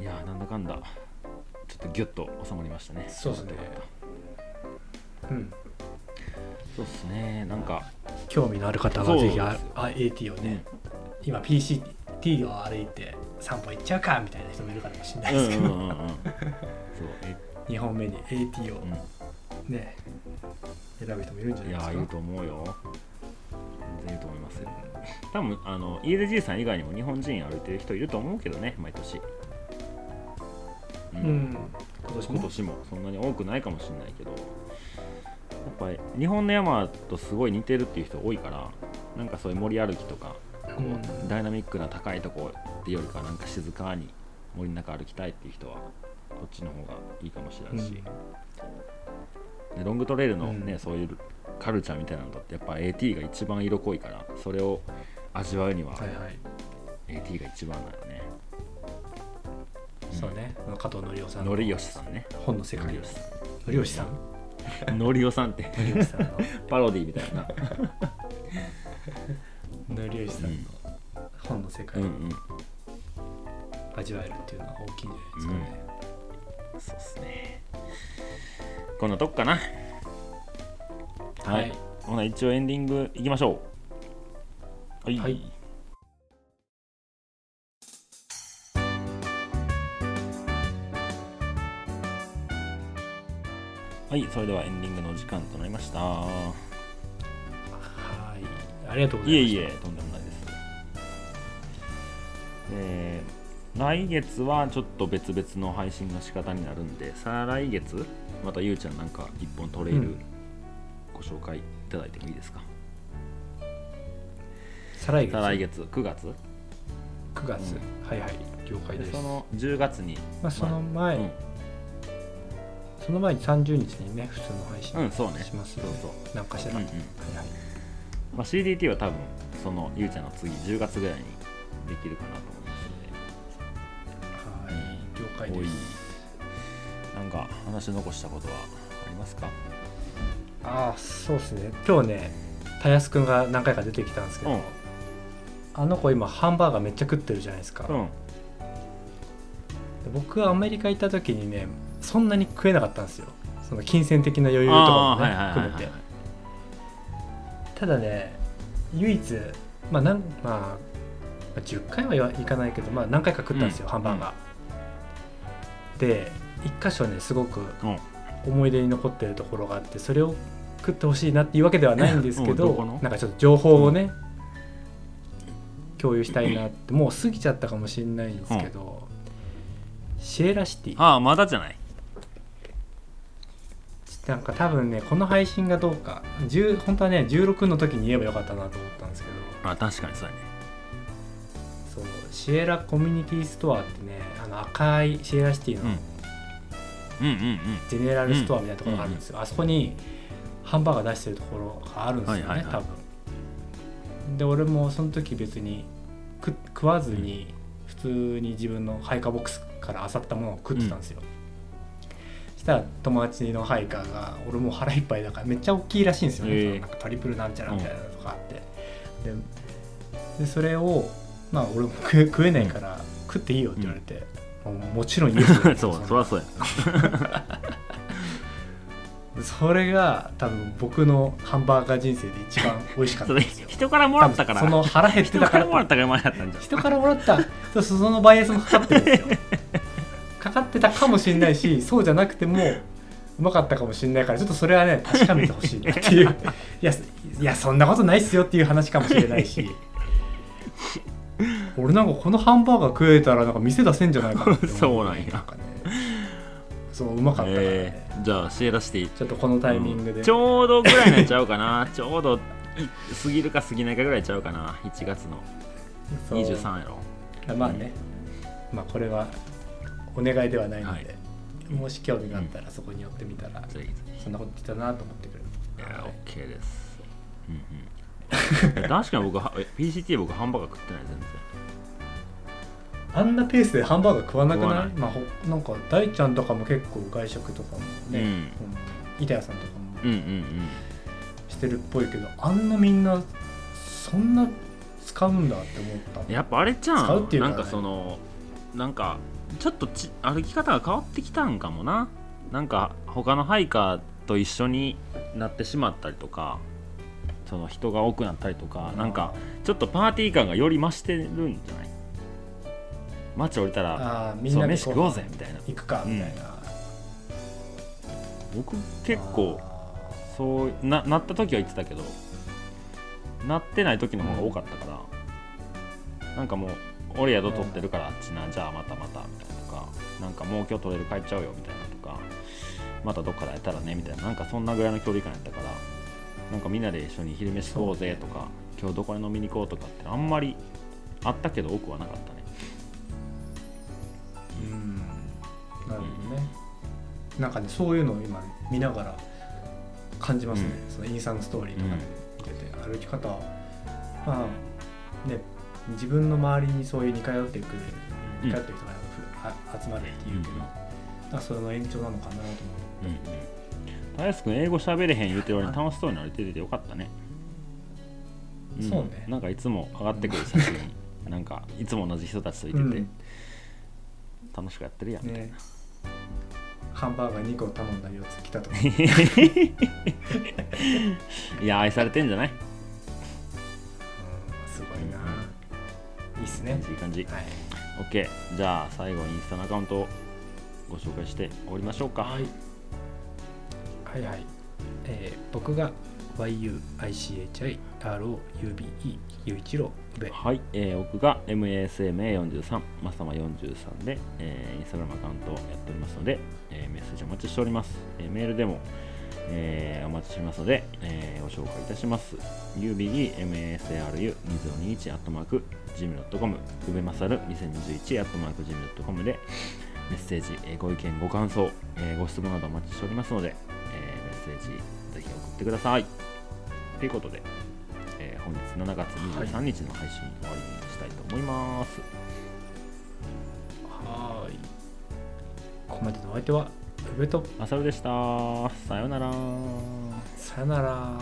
いやーなんだかんだちょっとギュッと収まりましたね。そうですね。うんそうっすね。なんか興味のある方はぜひ AT をね、今 PCT を歩いて散歩行っちゃうかみたいな人もいるかもしれないうんですけど、うんうんうんそう。え2本目に AT をうん。ね、選ぶ人もいるんじゃいないですか。やーいると思うよ。全然いると思いますよ。多分あの家出じいさん以外にも日本人歩いてる人いると思うけどね毎年。ううん。今年も？今年もそんなに多くないかもしれないけどぱり日本の山とすごい似てるっていう人多いからなんかそういう森歩きとかこう、うん。ダイナミックな高いとこっていうよりかなんか静かに森の中歩きたいっていう人はこっちの方がいいかもしれないし、でロングトレイルのね、うん。そういうカルチャーみたいなのだってやっぱ AT が一番色濃いからそれを味わうには AT が一番だよね、そうね。加藤則夫さんののりよしさんね。本の世界。のりよしさんのりよさんって。パロディみたいな、のりよしさんの本の世界をうんうん。味わえるっていうのは大きいんじゃないですかね、そうっすね。こんなとこかな。はい、はい。ほな一応エンディングいきましょう。はい、はいはいそれではエンディングのお時間となりました。はいありがとうございました。いえいえとんでもないです。えー来月はちょっと別々の配信の仕方になるんで再来月またゆうちゃんなんか一本トレイルうん。ご紹介いただいてもいいですか、再来月？再来月9月9月、はいはい了解です。でその10月にまあ、その前、うんその前に30日にね普通の配信うんそうね。しますよ。ね、そうそう。なんかしら、うんうん。はいはい。まあ、CDT は多分そのゆうちゃんの次10月ぐらいにできるかなと思いますので。はい。了解です。なんか話残したことはありますか？ああそうですね。今日ねたやすくんが何回か出てきたんですけど、うん。あの子今ハンバーガーめっちゃ食ってるじゃないですか、うん。で僕アメリカ行った時にねそんなに食えなかったんですよ。その金銭的な余裕とかもね含めて。ただね唯一まあなんまあまあ10回はいかないけど、まあ、何回か食ったんですよ、うん。ハンバーガー、で一箇所ねすごくうん。思い出に残ってるところがあってそれを食ってほしいなっていうわけではないんですけど、うなんかちょっと情報をね、共有したいなってもう過ぎちゃったかもしれないんですけど、シエラシティ。ああまだじゃない？なんか多分ねこの配信がどうか10本当はね16の時に言えばよかったなと思ったんですけど。あ確かにそうやね。そうシエラコミュニティストアってねあの赤いシエラシティのうん。うんうんうん。ジェネラルストアみたいなところがあるんですよ、あそこにハンバーガー出してるところがあるんですよね、はいはいはい。多分。で俺もその時別に食食わずに普通に自分の配下ボックスから漁ったものを食ってたんですよ、したら友達の配下が俺もう腹いっぱいだからめっちゃ大きいらしいんですよね、へえ。そのなんかトリプルなんちゃらみたいなのとかあって、ででそれをまあ俺も食え食えないから、食っていいよって言われて、もうもちろんイ そうそりゃそうや。それが多分僕のハンバーガー人生で一番美味しかった 人からもらったから。その腹減って人たから。からもらったから前やったんじゃん。人からもらった。そのバイアスもかかってるんですよかかってたかもしれないし そうじゃなくてもうまかったかもしれないからちょっとそれはね確かめてほしいなっていう。いやいやそんなことないっすよっていう話かもしれないし。俺なんかこのハンバーガー食えたらなんか店出せんじゃないかなって思そうなんや。かね。そううまかったからね、えーじゃあシエラシティちょっとこのタイミングで、ちょうどぐらいになっちゃうかな。ちょうどい過ぎるか過ぎないかぐらいちゃうかな。1月の。そう。23やろ。まあね、まあこれはお願いではないので、はい。もし興味があったらそこに寄ってみたら、そんなこと言ってたなと思ってくれる。ひい。や OK です。うんうん。確かに僕 PCT 僕ハンバーガー食ってない全然。あんなペースでハンバーガー食わなくない？まあ、ほなんか大ちゃんとかも結構外食とかもね、うん。うん。板谷さんとかもうんうんうん。してるっぽいけどあんなみんなそんな使うんだって思った。やっぱあれちゃ使うっていうかね。んなんかそのなんかちょっとち歩き方が変わってきたんかもな。なんか他のハイカーと一緒になってしまったりとかその人が多くなったりとかなんかちょっとパーティー感がより増してるんじゃない？街降りたらみんなで飯食おうぜみたいな。行くかみたいな、僕結構そうななった時は言ってたけどなってない時の方が多かったから、なんかもう俺宿取ってるからあっちな、じゃあまたまたみたいなとかなんかもう今日取れる帰っちゃうよみたいなとかまたどっかで会えたらねみたいななんかそんなぐらいの距離感やったからなんかみんなで一緒に昼飯食おうぜとか、今日どこへ飲みに行こうとかってあんまりあったけど多くはなかったね。うん。なるほどね。なんかねそういうのを今見ながら感じますね、うそのインスタのストーリーとかで見てて、歩き方は。まあね自分の周りにそういう似通ってくるうん似通ってる人が集まるっていうけど、うんそれの延長なのかなと思うんうん。たやすくん英語喋れへん言うてる割に楽しそうになれててよかったね、ん。そうね。なんかいつも上がってくる写真 なんかいつも同じ人たちといてて、うん。楽しくやってるやんうね。ハンバーガー2個頼んだ4つ来たとか。いや愛されてんじゃない？いいっすね。いい感じ。はい。OK じゃあ最後にインスタのアカウントをご紹介して終わりましょうか。はい、はいはい。えー僕が YUICHIROUBE 雄一郎で。はい、えー僕が MASMA43 マサマ43で、えーインスタグラムアカウントをやっておりますので、えーメッセージお待ちしております、えーメールでも、えーお待ちしますので、えーご紹介いたします。ubgmasaru2021-gmail.com うべまさる 2021-gmail.com でメッセージ、えーご意見ご感想、えーご質問などお待ちしておりますので、えーメッセージぜひ送ってください。ということで、えー本日7月23日の配信終わりにしたいと思います。はーい。ここまでのお相手は上とマサルでした。さようなら。さよなら